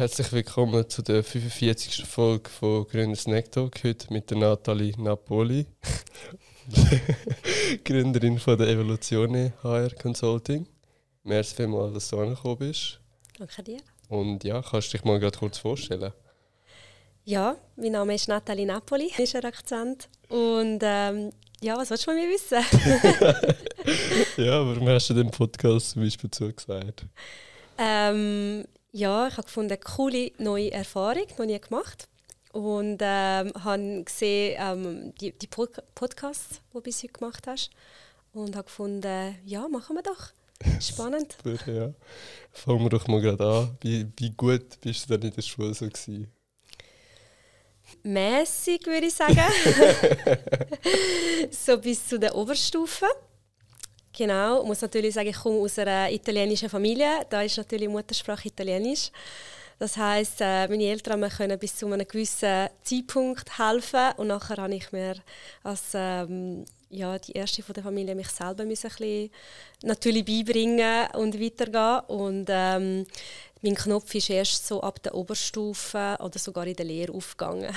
Herzlich willkommen zu der 45. Folge von Grüner Snack Talk. Heute mit der Nathalie Napoli, Gründerin von der Evoluzione HR Consulting. Merci vielmals, dass du angekommen bist. Danke dir. Und ja, kannst du dich mal gerade kurz vorstellen? Ja, mein Name ist Nathalie Napoli, ist ein Akzent. Und ähm, ja, was willst du von mir wissen? ja, warum hast du den Podcast zum Beispiel zugesagt? Ähm, ja, ich habe gefunden, eine coole neue Erfahrung, noch nie gemacht. Und ähm, habe gesehen, ähm, die, die Podcasts, die du bis heute gemacht hast. Und habe gefunden, ja, machen wir doch. Spannend. Ja. Fangen wir doch mal gerade an. Wie, wie gut bist du denn in der Schule so gewesen? Mäßig, würde ich sagen. so bis zu der Oberstufe. Genau, ich muss natürlich sagen, ich komme aus einer italienischen Familie. Da ist natürlich Muttersprache Italienisch. Das heißt, äh, meine Eltern können bis zu einem gewissen Zeitpunkt helfen und nachher habe ich mir als ähm, ja, die erste von der Familie mich selber ein bisschen natürlich beibringen und weitergehen und ähm, mein Knopf ist erst so ab der Oberstufe oder sogar in der Lehre aufgegangen.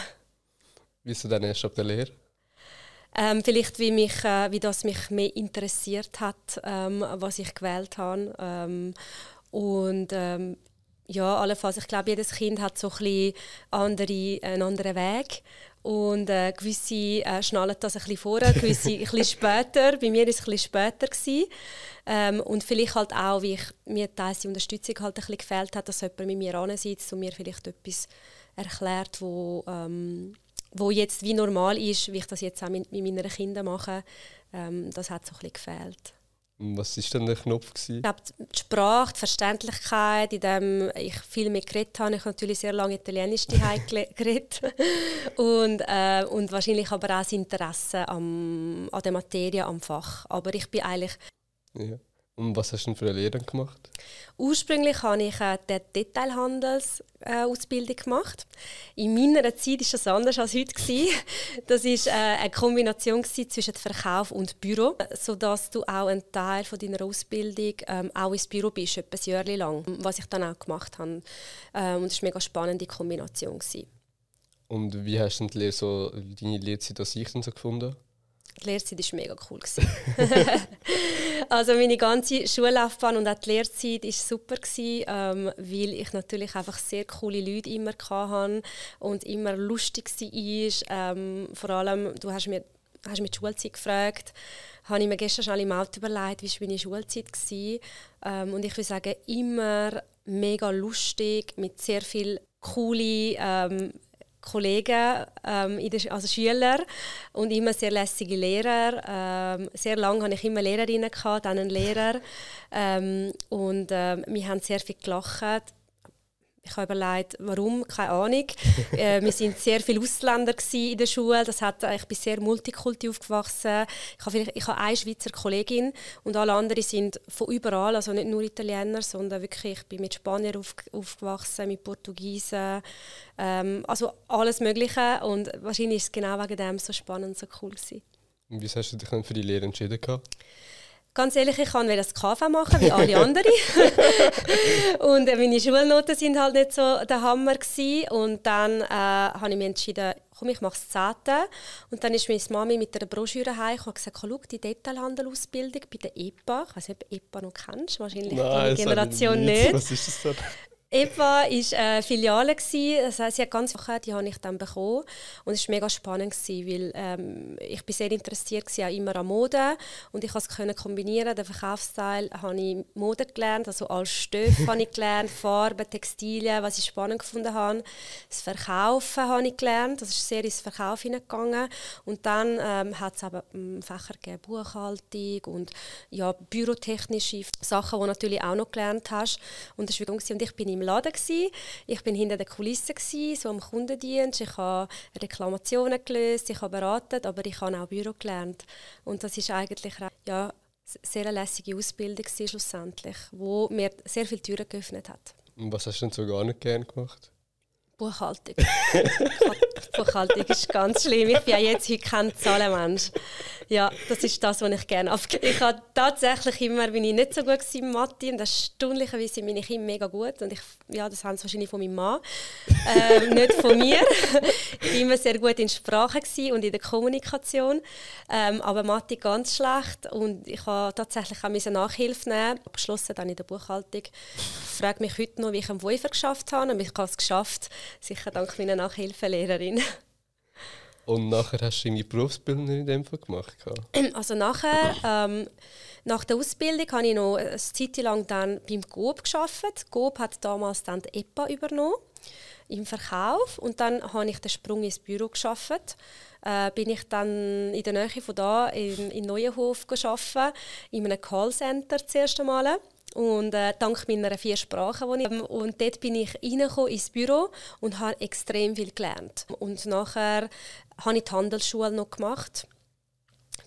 Wieso dann erst ab der Lehre? Ähm, vielleicht, wie, mich, äh, wie das mich mehr interessiert hat, ähm, was ich gewählt habe. Ähm, und ähm, ja, allenfalls, ich glaube, jedes Kind hat so ein bisschen andere, einen anderen Weg. Und äh, gewisse äh, schnallen das ein bisschen vorher, gewisse ein bisschen später. Bei mir war es ein bisschen später. Ähm, und vielleicht halt auch, wie ich, mir teils die Unterstützung halt ein bisschen gefehlt hat, dass jemand mit mir ansitzt und mir vielleicht etwas erklärt, wo, ähm, wo jetzt wie normal ist, wie ich das jetzt auch mit, mit meinen Kindern mache, ähm, das hat so ein bisschen gefehlt. Was war denn der Knopf? Gewesen? Ich glaube, die Sprache, die Verständlichkeit, in dem ich viel mehr geredet habe. Ich habe natürlich sehr lange Italienisch geredet. und, äh, und wahrscheinlich aber auch das Interesse am, an der Materie, am Fach. Aber ich bin eigentlich... Ja. Und was hast du denn für eine Lehre gemacht? Ursprünglich habe ich äh, die Detailhandelsausbildung äh, gemacht. In meiner Zeit war das anders als heute. Das war äh, eine Kombination zwischen Verkauf und Büro, sodass du auch einen Teil von deiner Ausbildung ähm, auch ins Büro bist, etwa ein Jahr lang, was ich dann auch gemacht habe. Ähm, und das war eine mega spannende Kombination. Und wie hast du die Lehre so, deine Lehrzeit als ich so gefunden? Die Lehrzeit war mega cool. also meine ganze Schullaufbahn und auch die Lehrzeit war super, ähm, weil ich natürlich einfach sehr coole Leute immer hatte und immer lustig war. Ähm, vor allem, du hast mir hast mich die Schulzeit gefragt, habe ich mir gestern schon im Auto überlegt, wie war meine Schulzeit. Ähm, und ich würde sagen, immer mega lustig, mit sehr viel coole ähm, Kollegen, ähm, also Schüler und immer sehr lässige Lehrer. Ähm, sehr lange hatte ich immer Lehrerinnen, gehabt, dann einen Lehrer. Ähm, und ähm, wir haben sehr viel gelacht ich habe überlegt, warum, keine Ahnung. äh, wir sind sehr viele Ausländer in der Schule. Das hat, ich bin sehr multikulti aufgewachsen. Ich habe, ich habe eine Schweizer Kollegin und alle anderen sind von überall, also nicht nur Italiener, sondern wirklich, ich bin mit Spaniern auf, aufgewachsen, mit Portugiesen, ähm, also alles Mögliche. Und wahrscheinlich ist es genau wegen dem so spannend, so cool gewesen. Und wie hast du dich dann für die Lehre entschieden? Gehabt? Ganz ehrlich, ich kann das KV machen, wie alle anderen. und äh, meine Schulnoten sind halt nicht so der Hammer gewesen. Und dann äh, habe ich mich entschieden, komm, ich mache das Zehnte. Und dann ist meine Mami mit einer Broschüre heim und gesagt, schau, die Detailhandelausbildung bei der EPA. Ich weiß nicht, ob du EPA noch kennst, wahrscheinlich Nein, die Generation nicht. Was ist das denn? EPA war eine Filiale, das heisst, sie hat ganz viele, die habe ich dann bekommen. Und es war mega spannend, weil ähm, ich bin sehr interessiert war, auch immer an Mode. Und ich konnte es kombinieren. Den Verkaufsteil habe ich Mode gelernt, also als Stoff habe ich gelernt, Farben, Textilien, was ich spannend gefunden habe. Das Verkaufen habe ich gelernt, das ist sehr ins Verkauf hineingegangen. Und dann ähm, hat es aber ähm, Fächer gegeben, Buchhaltung und ja, bürotechnische Sachen, die du natürlich auch noch gelernt hast. Und das war und ich bin im Laden. Gewesen. Ich bin hinter den Kulissen, gewesen, so am Kundendienst. Ich habe Reklamationen gelöst, ich habe beraten, aber ich habe auch Büro gelernt. Und das ist eigentlich ja, sehr eine lässige Ausbildung schlussendlich, wo mir sehr viele Türen geöffnet hat. Und was hast du denn so gar nicht gerne gemacht? Buchhaltung. Buchhaltung ist ganz schlimm. Ich bin ja jetzt heute kein Zahlenmensch. Ja, das ist das, was ich gerne abgebe. Ich habe tatsächlich immer, bin ich nicht so gut in Mathe und erstaunlicherweise bin ich immer mega gut. Und ich, ja, das haben sie wahrscheinlich von meinem Mann, ähm, nicht von mir. ich war immer sehr gut in Sprache und in der Kommunikation, ähm, aber Mathe ganz schlecht. Und ich habe tatsächlich auch Nachhilfe nehmen, abgeschlossen dann in der Buchhaltung. Ich frage mich heute noch, wie ich am Waiver geschafft habe. Und ich habe es geschafft, sicher dank meiner Nachhilfelehrerin. Und nachher hast du deine Berufsbildung in dem Fall gemacht? Also nachher, ähm, nach der Ausbildung habe ich noch eine Zeit lang dann beim GOB gearbeitet. GOB hat damals dann die EPA übernommen im Verkauf und dann habe ich den Sprung ins Büro geschafft. Äh, bin ich dann in der Nähe von da in, in Neuenhof gearbeitet, in einem Callcenter zuerst einmal und äh, dank meiner vier Sprachen, die ich und dort bin ich ins Büro und habe extrem viel gelernt. Und nachher habe ich die Handelsschule noch gemacht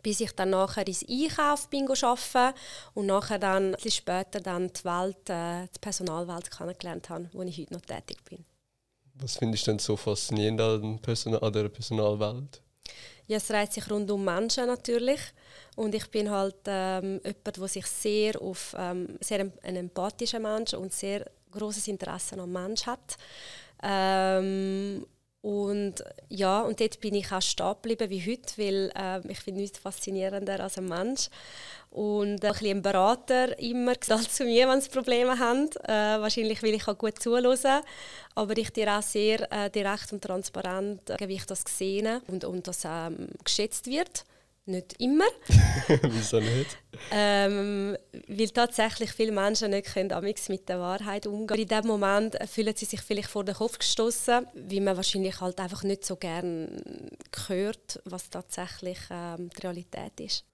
bis ich dann nachher ins Einkauf bin arbeiten und nachher dann ein später dann die Welt, äh, die Personalwelt kennengelernt habe, wo ich heute noch tätig bin. Was findest du denn so faszinierend an, Personal an der Personalwelt? Ja, es dreht sich rund um Menschen natürlich. Und ich bin halt ähm, jemand, der sich sehr auf ähm, sehr ein, empathischer Mensch und sehr großes Interesse am Mensch hat. Ähm, und ja, und dort bin ich auch stehen geblieben wie heute, weil äh, ich finde nichts faszinierender als ein Mensch. Und äh, ein, bisschen ein Berater immer gesagt zu mir, wenn sie Probleme haben. Äh, wahrscheinlich will ich auch gut zuhören, aber ich dir auch sehr äh, direkt und transparent, äh, wie ich das gesehen und, und das ähm, geschätzt wird. Nicht immer. Wieso nicht? Ähm, weil tatsächlich viele Menschen nicht können mit der Wahrheit umgehen. Aber in dem Moment fühlen sie sich vielleicht vor den Kopf gestoßen, weil man wahrscheinlich halt einfach nicht so gern hört, was tatsächlich ähm, die Realität ist.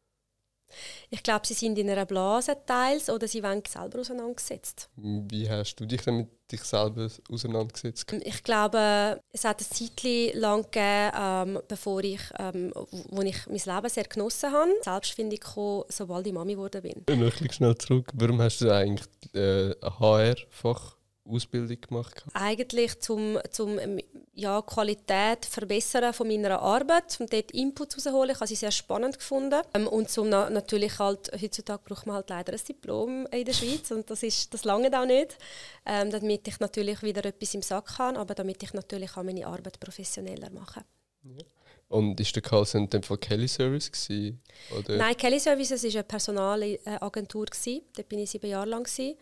Ich glaube, sie sind in einer Blase teils oder sie werden selber auseinandergesetzt. Wie hast du dich denn mit dich selber auseinandergesetzt? Ich glaube, es hat ein Zeit lang gegeben, ähm, bevor ich, ähm, wo ich mein Leben sehr genossen habe, Selbstfindung kam, sobald ich Mami geworden bin. Noch ein schnell zurück. Warum hast du eigentlich äh, ein HR-Fach Ausbildung gemacht? Eigentlich zum, zum ähm, ja, Qualität verbessern von meiner Arbeit und dort Input rausholen. Ich habe sie sehr spannend gefunden. Ähm, und zum na natürlich halt, heutzutage braucht man halt leider ein Diplom in der Schweiz und das, ist, das lange auch nicht, ähm, damit ich natürlich wieder etwas im Sack habe, aber damit ich natürlich auch meine Arbeit professioneller mache. Ja. Und ist der Callcenter von Kelly Service gewesen, oder? Nein, Kelly Services war eine Personalagentur. Dort war ich sieben Jahre lang. Gewesen.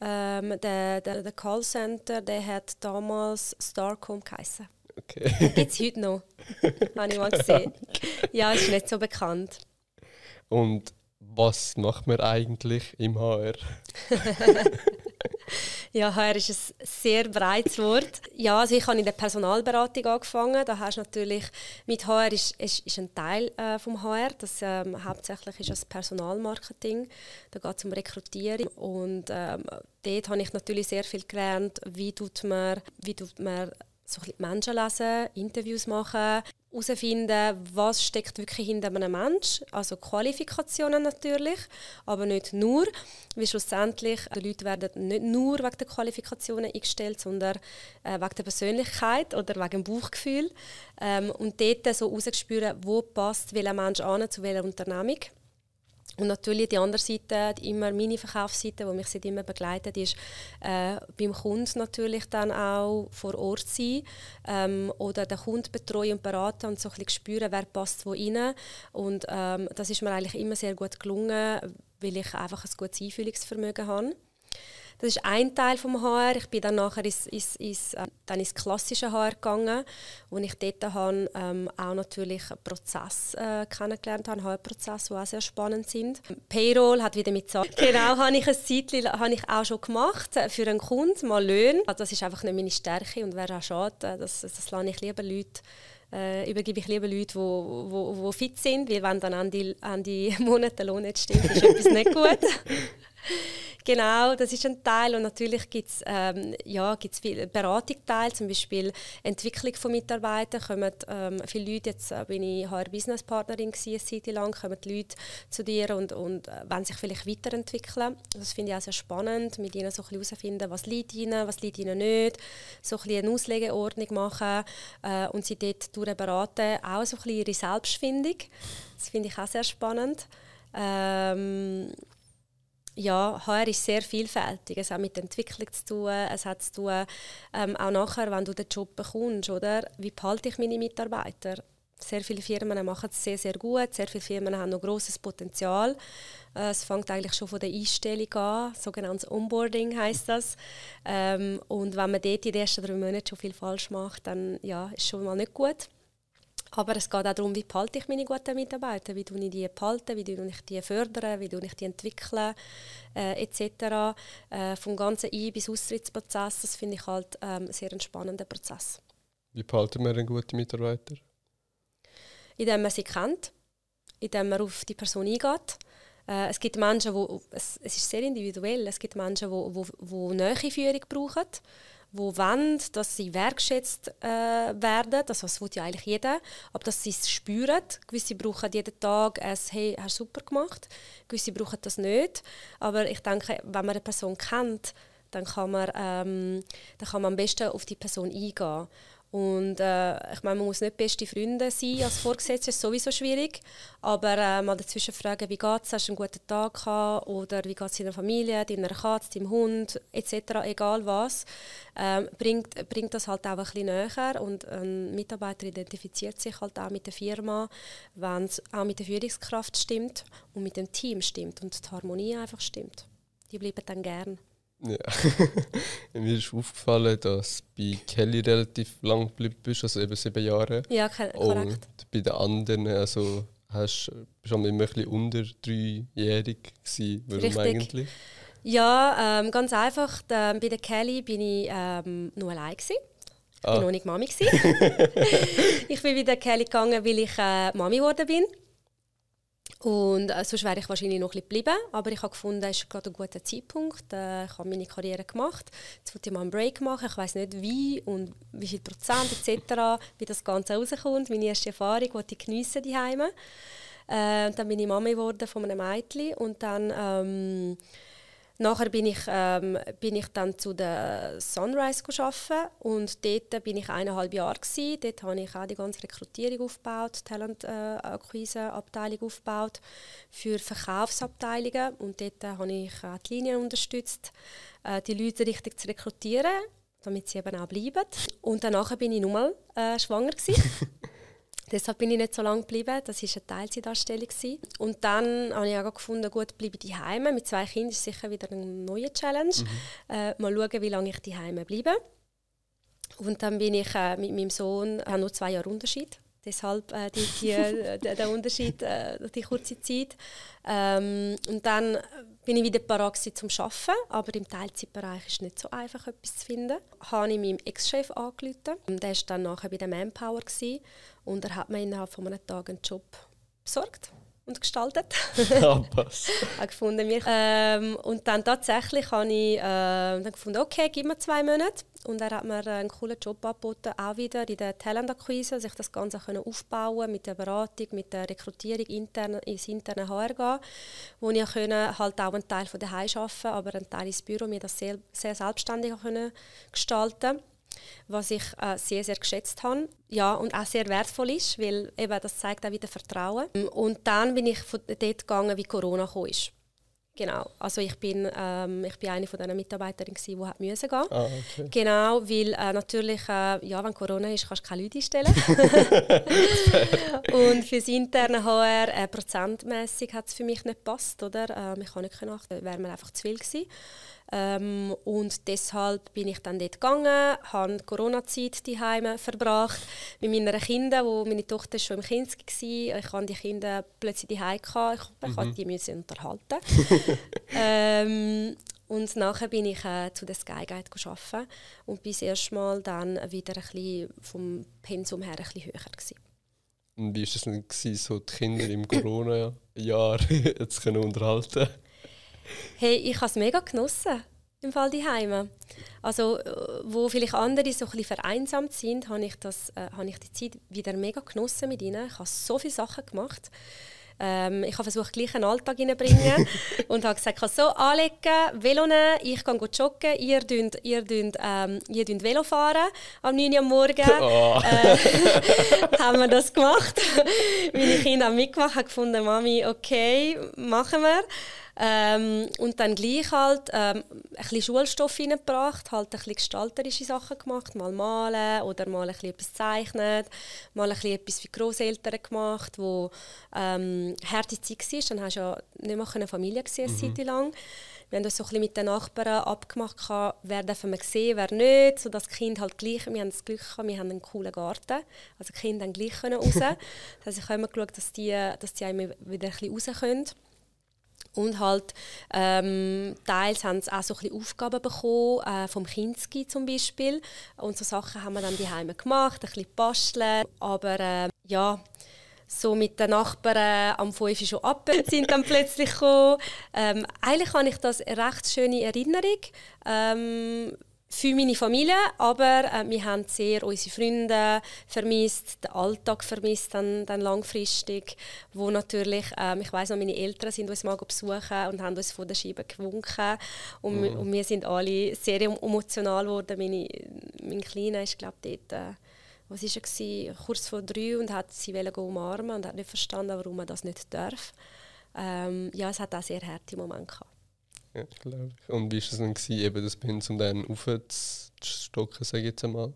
Ähm, der, der, der Callcenter, der hat damals Starcom geheißen. Okay. Gibt es heute noch. Habe ich mal gesehen. Ja, ist nicht so bekannt. Und was macht man eigentlich im HR? ja, HR ist ein sehr breites Wort. Ja, also ich habe in der Personalberatung angefangen. Da hast natürlich mit HR ist, ist, ist ein Teil äh, vom HR. Das ähm, hauptsächlich ist das Personalmarketing. Da geht es um Rekrutierung und ähm, dort habe ich natürlich sehr viel gelernt, wie tut man, wie tut man so ein Menschen lesen, Interviews machen, herausfinden, was steckt wirklich hinter einem Menschen. Also Qualifikationen natürlich, aber nicht nur. Weil schlussendlich, die Leute werden nicht nur wegen der Qualifikationen eingestellt, sondern äh, wegen der Persönlichkeit oder wegen dem Bauchgefühl. Ähm, und dort so herauszuspüren, wo passt welcher Mensch an zu welcher Unternehmung. Und natürlich die andere Seite, die immer meine Verkaufsseite, die mich seit immer begleitet, ist äh, beim Kunden natürlich dann auch vor Ort sein ähm, oder den Kunden betreuen und beraten und so ein bisschen spüren, wer passt wo rein. Und ähm, das ist mir eigentlich immer sehr gut gelungen, weil ich einfach ein gutes Einfühlungsvermögen habe. Das ist ein Teil vom HR. Ich bin dann nachher ins, ins, ins, äh, dann ins klassische HR gegangen, wo ich dort habe, ähm, auch natürlich Prozess äh, kennengelernt habe, HR-Prozesse, die auch sehr spannend sind. Payroll hat wieder mit Zahlen. Genau, habe ich ein Zeitchen habe ich auch schon gemacht äh, für einen Kunden, mal Löhne. Also das ist einfach nicht meine Stärke und wäre auch schade, äh, das, das lasse ich lieber Leute äh, übergebe ich lieber Leute, die wo, wo, wo fit sind, weil wenn dann an die, an die Monate Lohn nicht stimmt, ist etwas nicht gut. Genau, das ist ein Teil und natürlich gibt es ähm, ja, gibt's Beratungsteile, zum Beispiel Entwicklung von Mitarbeitern. Kommen ähm, viele Leute, jetzt äh, bin ich HR-Business-Partnerin eine Zeit lang, kommen die Leute zu dir und, und äh, wollen sich vielleicht weiterentwickeln. Das finde ich auch sehr spannend, mit ihnen so herauszufinden, was liegt ihnen, was liegt ihnen nicht, so ein bisschen eine Auslegeordnung machen äh, und sie dort beraten, auch so ein bisschen ihre Selbstfindung. Das finde ich auch sehr spannend. Ähm, ja, HR ist sehr vielfältig. Es hat mit Entwicklung zu tun, es hat zu tun, ähm, auch nachher, wenn du den Job bekommst, oder? Wie behalte ich meine Mitarbeiter? Sehr viele Firmen machen es sehr, sehr gut. Sehr viele Firmen haben noch großes Potenzial. Äh, es fängt eigentlich schon von der Einstellung an, sogenanntes Onboarding heißt das. Ähm, und wenn man dort in den ersten drei Monaten schon viel falsch macht, dann ja, ist schon mal nicht gut. Aber es geht auch darum, wie behalte ich meine guten Mitarbeiter, wie ich die behalten, wie ich die fördern, wie ich die entwickeln, äh, etc. Äh, vom ganzen Ein- bis Austrittsprozess, das finde ich halt ähm, sehr einen spannenden Prozess. Wie behalten wir einen guten Mitarbeiter? Indem man sie kennt, indem man auf die Person eingeht. Äh, es gibt Menschen, wo, es, es ist sehr individuell, es gibt Menschen, die wo, wo, wo Nähe Führung brauchen die wollen, dass sie wertschätzt äh, werden. Das, das will ja eigentlich jeder. Aber dass sie es spüren. Gewisse brauchen jeden Tag ein «Hey, hast du super gemacht». Gewisse brauchen das nicht. Aber ich denke, wenn man eine Person kennt, dann kann man, ähm, dann kann man am besten auf die Person eingehen. Und äh, ich meine, man muss nicht beste Freunde sein als Vorgesetzter, ist sowieso schwierig. Aber äh, mal dazwischen fragen, wie geht es, hast du einen guten Tag gehabt? Oder wie geht es deiner Familie, deiner Katze, deinem Hund, etc., egal was, äh, bringt, bringt das halt auch ein bisschen näher. Und ein Mitarbeiter identifiziert sich halt auch mit der Firma, wenn es auch mit der Führungskraft stimmt und mit dem Team stimmt und die Harmonie einfach stimmt. Die bleiben dann gern. Ja. Mir ist aufgefallen, dass du bei Kelly relativ lang geblieben bist, also eben sieben Jahre. Ja, korrekt. Und bei den anderen, also hast, du immer ein bisschen unter dreijährig gewesen. Warum Richtig. eigentlich? Ja, ähm, ganz einfach. Da, bei der Kelly bin ich ähm, nur allein gewesen. Ich war Ah. noch nicht Mami. gewesen. ich bin bei der Kelly gegangen, weil ich äh, Mami geworden bin. Und äh, sonst wäre ich wahrscheinlich noch ein bisschen geblieben. Aber ich habe gefunden, es ist gerade ein guter Zeitpunkt. Äh, ich habe meine Karriere gemacht. Jetzt wollte ich mal einen Break machen. Ich weiß nicht wie und wie viel Prozent etc., wie das Ganze rauskommt. Meine erste Erfahrung wollte ich geniessen die Heime. Äh, dann bin ich Mami geworden von einem Mädchen und dann ähm, Nachher bin ich, ähm, bin ich dann zu der Sunrise arbeiten und dort bin ich eineinhalb Jahre gewesen. Dort habe ich auch die ganze Rekrutierung aufgebaut, Talent-Akquise-Abteilung aufgebaut für Verkaufsabteilungen und dort äh, habe ich auch die Linien unterstützt, äh, die Leute richtig zu rekrutieren, damit sie eben auch bleiben. Und danach bin ich nochmal äh, schwanger. Deshalb bin ich nicht so lange geblieben. Das war eine Teilzeitanstellung. Und dann habe ich auch gefunden, gut, bleibe ich Heime. Mit zwei Kindern ist sicher wieder eine neue Challenge. Äh, mal schauen, wie lange ich die Heime bleibe. Und dann bin ich äh, mit meinem Sohn, habe nur zwei Jahre Unterschied. Deshalb äh, die, die, äh, der, der Unterschied, äh, die kurze Zeit. Ähm, und dann bin ich wieder parat zum Arbeiten, aber im Teilzeitbereich ist es nicht so einfach, etwas zu finden. Habe ich meinem Ex-Chef angerufen. Der war dann nachher bei der Manpower und er hat mir innerhalb von einem Tag einen Job besorgt und gestaltet. Ah, passt. habe gefunden, wir, ähm, und dann tatsächlich habe ich äh, dann gefunden, okay, gib mir zwei Monate. Und er hat mir einen coolen Job angeboten, auch wieder in der Talentakquise, sich das Ganze können aufbauen mit der Beratung, mit der Rekrutierung intern, ins interne HR gehen, wo ich können, halt auch einen Teil von daheim arbeiten, aber einen Teil ins Büro mir das sehr, sehr selbstständig können gestalten was ich äh, sehr, sehr geschätzt habe. Ja, und auch sehr wertvoll ist, weil eben, das zeigt auch wieder Vertrauen. Und dann bin ich von dort gegangen, wie Corona kam. Ist. Genau, also ich bin, ähm, ich bin eine von den Mitarbeiterinnen, die hat müssen gehen. Ah, okay. Genau, weil äh, natürlich, äh, ja, wenn Corona ist, kannst du keine Leute einstellen. und für das interne HR, äh, prozentmässig hat es für mich nicht gepasst, oder? Ähm, ich kann nicht können, wäre mir einfach zu viel gewesen. Ähm, und deshalb bin ich dann dort gegangen, habe die Corona-Zeit daheim verbracht mit meinen Kindern, wo meine Tochter schon im Kind war. Ich hatte die Kinder plötzlich daheim. gehabt. Ich, ich Mhm. die müssen unterhalten. ähm, und nachher bin ich äh, zu der Sky Guide arbeiten und bis erst mal dann wieder ein bisschen vom Pensum her ein bisschen höher gewesen. Und wie war es denn, gewesen, so die Kinder im Corona-Jahr jetzt können unterhalten Hey, ich habe es mega genossen im Fall die Heime. Also wo vielleicht andere so ein bisschen vereinsamt sind, habe ich, das, äh, habe ich die Zeit wieder mega genossen mit ihnen. Ich habe so viele Sachen gemacht. Ähm, ich habe versucht, gleich einen Alltag reinzubringen und habe gesagt, ich so anlegen, Velo nehmen, ich gehe joggen, ihr dünnt, ihr dünnt, ähm, ihr dünnt Velo fahren am 9 Uhr am Morgen. Oh. Äh, haben wir das gemacht. Meine Kinder haben mitgemacht, haben gefunden, Mami, okay, machen wir. Ähm, und dann gleich halt ähm, ein bisschen Schulstoff reingebracht, halt ein bisschen gestalterische Sachen gemacht, mal malen oder mal ein bisschen etwas zeichnen, mal ein bisschen etwas für Großeltern gemacht, wo ähm, harte Zeit war. Dann hast du ja nicht mehr eine Familie gesehen, eine mhm. Zeit lang. Wir haben uns so ein bisschen mit den Nachbarn abgemacht, wer dürfen wir sehen, wer nicht, sodass die Kinder halt gleich, wir haben das Glück gehabt, wir haben einen coolen Garten, also die Kinder haben gleich raus. das heißt, ich habe immer geschaut, dass die, dass die wieder ein bisschen raus können. Und halt, ähm, teils haben sie auch so Aufgaben bekommen, äh, vom Kinski zum Beispiel. Und so Sachen haben wir dann die Heime gemacht, ein bisschen basteln. Aber äh, ja, so mit den Nachbarn am 5 schon ab sind dann plötzlich gekommen. Ähm, eigentlich habe ich das eine recht schöne Erinnerung. Ähm, für meine Familie, aber äh, wir haben sehr unsere Freunde vermisst, den Alltag vermisst dann, dann langfristig, wo natürlich, ähm, ich weiß noch, meine Eltern sind uns mal besuchen und haben uns von der Scheibe gewunken und, mhm. und wir sind alle sehr emotional geworden. Meine, mein Kleiner ist glaube ich dort, äh, was ist er gewesen, kurz vor drei und hat sie umarmen und hat nicht verstanden, warum er das nicht darf. Ähm, ja, es hat auch sehr harte Momente gehabt. Ja, glaube ich. Und wie war es dann, gewesen, eben das Pensum dann aufzustocken, sage ich jetzt einmal?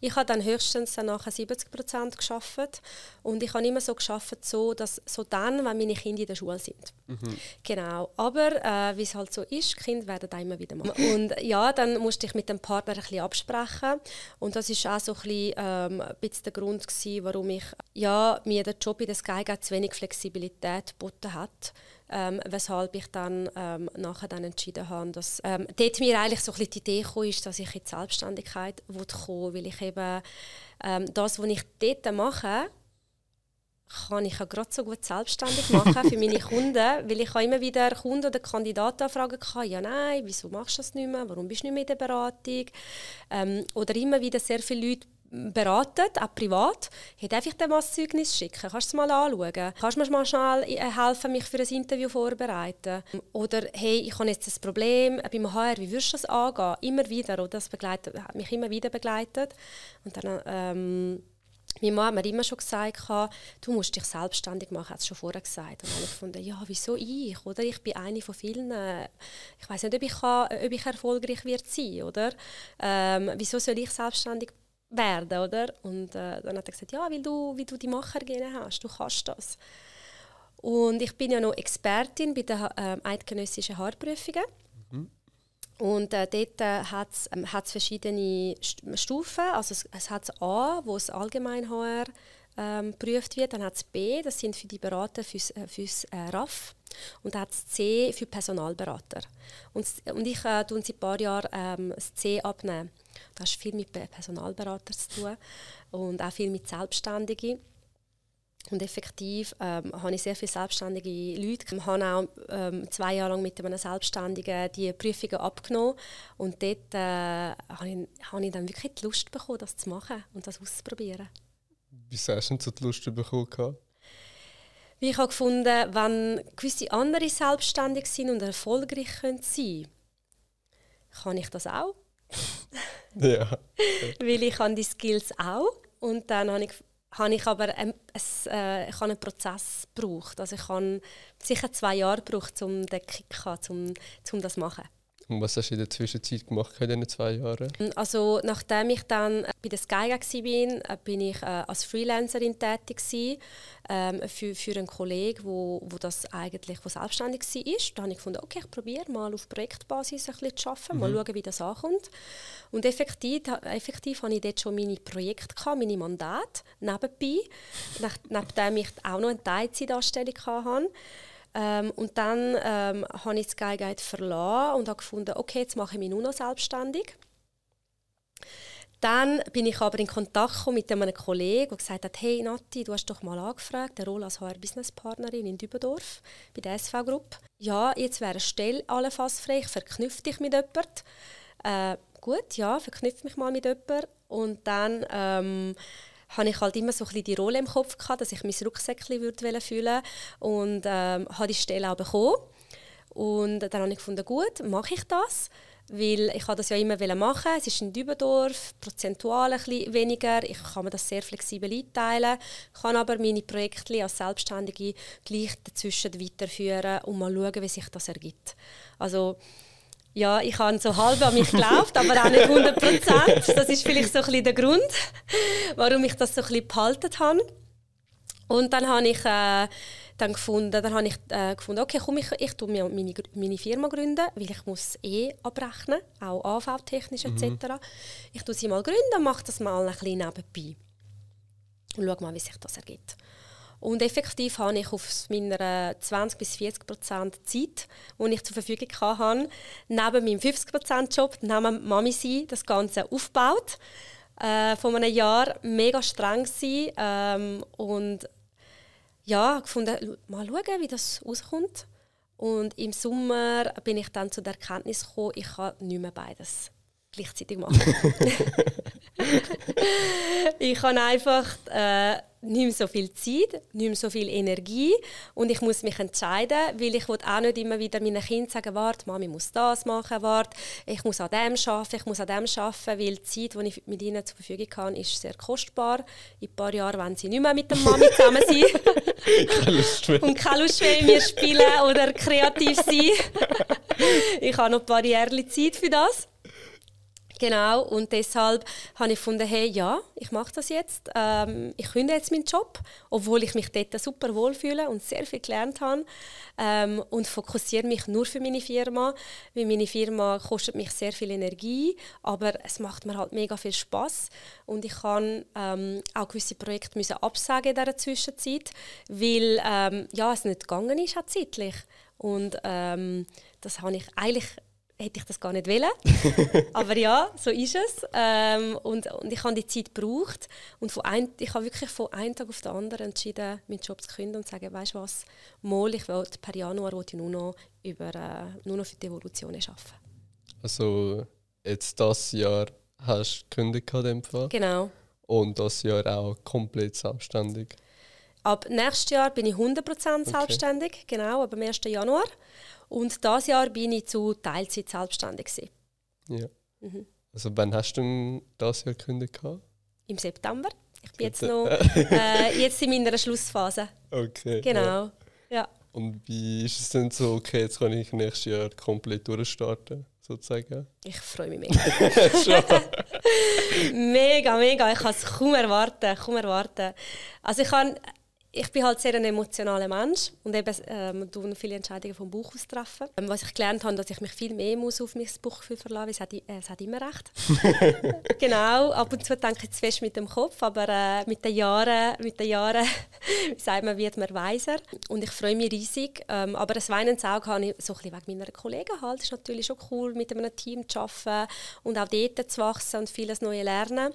Ich habe dann höchstens dann nachher 70 Prozent geschafft und ich habe immer so geschafft, so dass so dann, wenn meine Kinder in der Schule sind. Mhm. Genau. Aber äh, wie es halt so ist, Kinder werden da immer wieder machen. Und ja, dann musste ich mit dem Partner ein bisschen absprechen und das ist auch so ein bisschen, ähm, ein bisschen der Grund gewesen, warum ich ja mir der Job in der Sky zu wenig Flexibilität geboten hat ähm, weshalb ich dann ähm, nachher dann entschieden habe, dass ähm, dort mir eigentlich so ein bisschen die Idee kam, ist, dass ich in die Selbstständigkeit kommen weil ich eben ähm, das, was ich dort mache, kann ich ja gerade so gut selbstständig machen für meine Kunden, weil ich immer wieder Kunden oder Kandidaten fragen kann, ja nein, wieso machst du das nicht mehr, warum bist du nicht mehr in der Beratung? Ähm, oder immer wieder sehr viele Leute beraten, auch privat. Ich darf ich dir mal ein Zeugnis schicken? Kannst du es mal anschauen? Kannst du mir mal schnell äh, helfen, mich für ein Interview vorzubereiten? Oder hey, ich habe jetzt ein Problem beim HR, wie würdest du das angehen? Immer wieder, oder? Das begleitet, hat mich immer wieder begleitet. Und dann, ähm, meine Mama hat mir immer schon gesagt, du musst dich selbstständig machen, hat es schon vorher gesagt. Und dann ich gefunden, ja, wieso ich? Oder? Ich bin eine von vielen, ich weiß nicht, ob ich, kann, ob ich erfolgreich wird sein oder? Ähm, wieso soll ich selbstständig werden, oder? Und äh, dann hat er gesagt, ja, weil du, wie du die Machergene hast, du kannst das. Und ich bin ja noch Expertin bei den äh, eidgenössischen Haarprüfungen. Mhm. Und äh, dort äh, hat es ähm, verschiedene Stufen. Also es, es hat A, wo es allgemein HR ähm, geprüft wird. Dann hat es B, das sind für die Berater fürs, äh, fürs äh, RAF. Und dann hat es C für Personalberater. Und, und ich äh, tue seit ein paar Jahren ähm, das C abnehmen. Das hat viel mit Personalberatern zu tun und auch viel mit Selbstständigen. Und effektiv ähm, habe ich sehr viele selbstständige Leute. Ich habe auch ähm, zwei Jahre lang mit einem Selbstständigen die Prüfungen abgenommen. Und dort äh, habe, ich, habe ich dann wirklich die Lust bekommen, das zu machen und das auszuprobieren. Wie hast du denn so die Lust bekommen? ich habe gefunden, wenn gewisse andere selbstständig sind und erfolgreich können sein kann ich das auch. ja. Weil ich habe die Skills auch. Und dann habe ich, habe ich aber ein, ein, äh, ich habe einen Prozess gebraucht. Also ich habe sicher zwei Jahre gebraucht, um den Kick um, um das zu machen. Und was hast du in der Zwischenzeit gemacht in diesen zwei Jahren? Also nachdem ich dann bei der Sky war, bin ich äh, als Freelancerin tätig gewesen, ähm, für, für einen Kollegen, wo, wo das eigentlich wo selbstständig war. Da habe ich gefunden, okay, ich probiere mal auf Projektbasis ein bisschen zu arbeiten, mhm. mal schauen, wie das ankommt. Und effektiv, effektiv hatte ich dort schon meine Projekte, gehabt, meine Mandate nebenbei, nach, nachdem ich auch noch eine Teilzeitanstellung hatte. Ähm, und dann ähm, habe ich Sky verlassen und habe gefunden, okay, jetzt mache ich mich nur noch selbstständig. Dann bin ich aber in Kontakt mit einem Kollegen, der gesagt hat, hey Nati, du hast doch mal angefragt, der Rolle als HR-Business-Partnerin in Dübendorf bei der SV Group. Ja, jetzt wäre eine Stelle allenfalls frei, ich verknüpfe dich mit jemandem. Äh, gut, ja, verknüpfe mich mal mit jemandem. Und dann ähm, hatte ich halt immer so ein bisschen die Rolle im Kopf gehabt, dass ich mein Rucksäckchen würde fühlen und ähm, habe die Stelle auch bekommen. Und dann habe ich gefunden, gut, mache ich das weil ich das ja immer machen Es ist in Dübendorf, prozentual ein bisschen weniger. Ich kann mir das sehr flexibel einteilen, kann aber meine Projekte als Selbstständige gleich dazwischen weiterführen und mal schauen, wie sich das ergibt. Also ja, ich habe so halb an mich geglaubt, aber auch nicht 100 Prozent. Das ist vielleicht so ein bisschen der Grund, warum ich das so ein bisschen behalten habe. Und dann habe ich äh, dann gefunden, dann habe ich äh, gefunden, okay, komm, ich, ich tue mir meine, meine Firma gründen, weil ich muss eh abrechnen, auch AV-technisch etc. Mhm. Ich tue sie mal gründen, mache das mal ein bisschen nebenbei und schaue mal, wie sich das ergibt. Und effektiv habe ich auf meiner 20 bis 40 Prozent Zeit, die ich zur Verfügung habe, neben meinem 50 Prozent Job, neben Mami sein, das Ganze aufgebaut. Äh, von einem Jahr mega streng sein ähm, und ja, gefunden, mal schauen, wie das rauskommt. Und im Sommer bin ich dann zu der Erkenntnis gekommen, ich kann nicht mehr beides gleichzeitig machen. ich kann einfach äh, nicht mehr so viel Zeit, nicht mehr so viel Energie und ich muss mich entscheiden, weil ich will auch nicht immer wieder meinen Kindern sagen, warte, Mami muss das machen, warte, ich muss an dem arbeiten, ich muss an dem arbeiten, weil die Zeit, die ich mit ihnen zur Verfügung habe, ist sehr kostbar. In ein paar Jahren wenn sie nicht mehr mit der Mami zusammen sein und keine Lust mehr mir spielen oder kreativ sein. ich habe noch ein paar Jahre Zeit für das. Genau, und deshalb habe ich gefunden, hey, ja, ich mache das jetzt. Ähm, ich kündige jetzt meinen Job, obwohl ich mich dort super wohlfühle und sehr viel gelernt habe. Ähm, und fokussiere mich nur für meine Firma, weil meine Firma kostet mich sehr viel Energie, aber es macht mir halt mega viel Spaß und ich kann ähm, auch gewisse Projekte müssen absagen in dieser Zwischenzeit, weil ähm, ja, es nicht gegangen ist, zeitlich. Und ähm, das habe ich eigentlich hätte ich das gar nicht wollen. Aber ja, so ist es. Ähm, und, und ich habe die Zeit gebraucht. Und von ein, ich habe wirklich von einem Tag auf den anderen entschieden, meinen Job zu kündigen und zu sagen, weißt du was, mal, ich will, per Januar will ich nur noch, über, äh, nur noch für die Evolution arbeiten. Also jetzt das Jahr hast du gekündigt in dem Fall? Genau. Und das Jahr auch komplett selbstständig? Ab nächstes Jahr bin ich 100% okay. selbstständig, genau, ab dem 1. Januar. Und dieses Jahr bin ich zu Teilzeit selbstständig. Gewesen. Ja. Mhm. Also wann hast du das Jahr gekündigt? Im September. Ich bin jetzt noch äh, jetzt in meiner Schlussphase. Okay. Genau. Ja. ja. Und wie ist es denn so, okay, jetzt kann ich nächstes Jahr komplett durchstarten, sozusagen? Ich freue mich mega. mega, mega. Ich kann es kaum erwarten, kaum erwarten. Also ich kann ich bin halt sehr ein emotionaler Mensch und eben ähm, tue viele Entscheidungen vom Bauch aus treffen. Ähm, was ich gelernt habe, dass ich mich viel mehr muss auf mein Bauchgefühl verlassen muss, es hat, äh, es hat immer recht. genau, ab und zu denke ich zu fest mit dem Kopf, aber äh, mit den Jahren, mit den Jahren wie sagt man, wird man weiser und ich freue mich riesig. Ähm, aber das weinende Auge habe ich so ein bisschen wegen meiner Kollegen halt. Es ist natürlich schon cool, mit einem Team zu arbeiten und auch dort zu wachsen und vieles Neues lernen.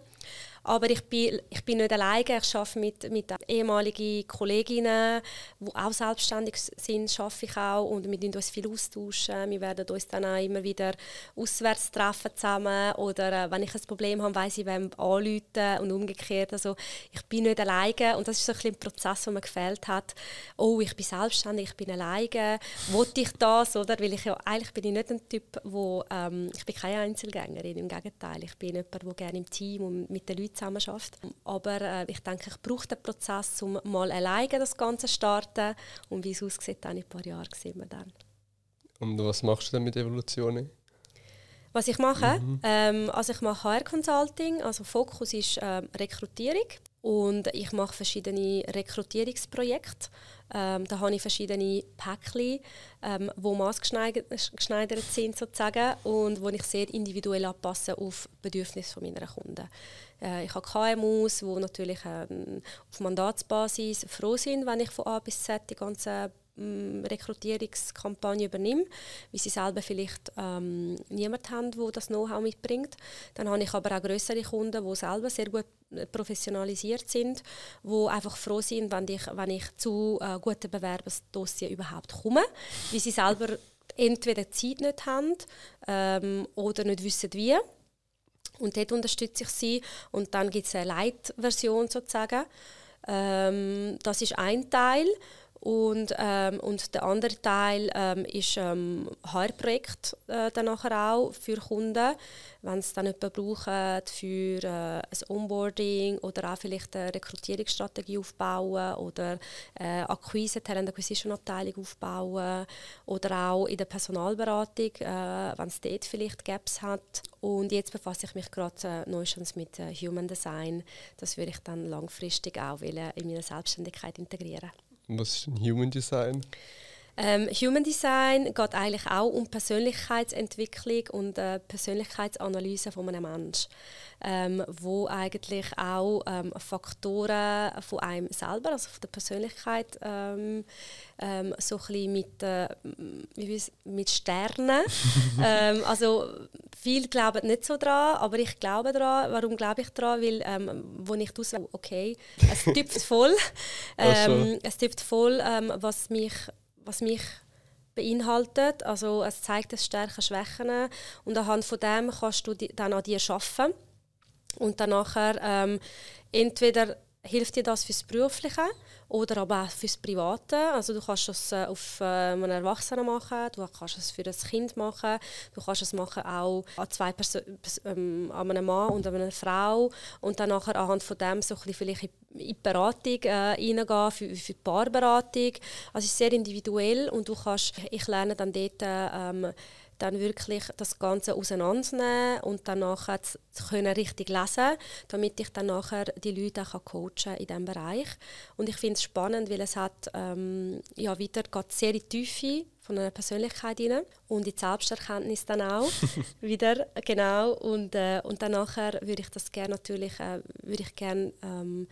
Aber ich bin, ich bin nicht alleine. Ich arbeite mit, mit ehemaligen Kolleginnen, die auch selbstständig sind, arbeite ich auch. Und wir tauschen uns viel austauschen. Wir werden uns dann auch immer wieder auswärts treffen zusammen. Oder äh, wenn ich ein Problem habe, weiss ich, wem anrufen und umgekehrt. Also ich bin nicht alleine. Und das ist so ein, bisschen ein Prozess, der mir gefällt hat. Oh, ich bin selbstständig, ich bin alleine. Wollte ich das? Oder? Weil ich ja, eigentlich bin ich nicht ein Typ, wo, ähm, ich bin keine Einzelgängerin. Im Gegenteil, ich bin jemand, der gerne im Team und mit den Leuten zusammen schafft. Aber äh, ich denke, ich brauche den Prozess, um mal alleine das Ganze zu starten. Und wie es aussieht, dann in ein paar Jahren sehen wir dann. Und was machst du denn mit Evolution? Was ich mache? Mhm. Ähm, also ich mache HR Consulting, also Fokus ist ähm, Rekrutierung und ich mache verschiedene Rekrutierungsprojekte. Ähm, da habe ich verschiedene Päckchen, ähm, die maßgeschneidert sind sozusagen und wo ich sehr individuell anpasse auf die Bedürfnisse meiner Kunden. Äh, ich habe KMUs, die natürlich ähm, auf Mandatsbasis froh sind, wenn ich von A bis Z die ganzen ähm, Rekrutierungskampagne übernehme, weil sie selber vielleicht ähm, niemand haben, der das Know-how mitbringt. Dann habe ich aber auch größere Kunden, die selber sehr gut äh, professionalisiert sind, die einfach froh sind, wenn ich, wenn ich zu äh, guten Bewerbungsdossier überhaupt komme, weil sie selber entweder Zeit nicht haben ähm, oder nicht wissen, wie. Und dort unterstütze ich sie. Und dann gibt es eine Leitversion sozusagen. Ähm, das ist ein Teil. Und, ähm, und der andere Teil ähm, ist ähm, HR-Projekt äh, für Kunden, wenn es dann jemanden brauchen für äh, ein Onboarding oder auch vielleicht eine Rekrutierungsstrategie aufbauen oder äh, Akquise, Talent Acquisition Abteilung aufbauen oder auch in der Personalberatung, äh, wenn es dort vielleicht Gaps hat. Und jetzt befasse ich mich gerade äh, neuestens mit äh, Human Design. Das würde ich dann langfristig auch in meine Selbstständigkeit integrieren. Was ist ein Human Design? Ähm, Human Design geht eigentlich auch um Persönlichkeitsentwicklung und äh, Persönlichkeitsanalyse von einem Menschen, ähm, wo eigentlich auch ähm, Faktoren von einem selber, also von der Persönlichkeit, ähm, ähm, so ein bisschen mit, äh, mit Sternen. Ähm, also viele glauben nicht so dran, aber ich glaube dran. Warum glaube ich dran? Weil, ähm, wo ich raus, okay, es tüpft voll, ähm, es tüpft voll, ähm, was mich was mich beinhaltet. Also es zeigt es Stärken, Schwächen und anhand von dem kannst du dann an dir arbeiten und dann nachher ähm, entweder hilft dir das fürs Berufliche oder aber auch fürs Private. Also du kannst das äh, auf äh, einen Erwachsenen machen, du kannst es für ein Kind machen, du kannst es machen auch an zwei Perso ähm, an einem Mann und an einer Frau und dann nachher anhand von dem so ein vielleicht in die Beratung äh, reingehen, für, für die Paarberatung. Also es ist sehr individuell und du kannst, ich lerne dann dort ähm, dann wirklich das Ganze auseinandernehmen und dann nachher zu können richtig lesen, damit ich dann nachher die Leute auch coachen in diesem Bereich. Und ich finde es spannend, weil es hat ähm, ja wieder geht sehr in die Tiefe von einer Persönlichkeit rein und in die Selbsterkenntnis dann auch wieder genau und äh, und dann nachher würde ich das gerne natürlich äh, würde ich gerne ähm,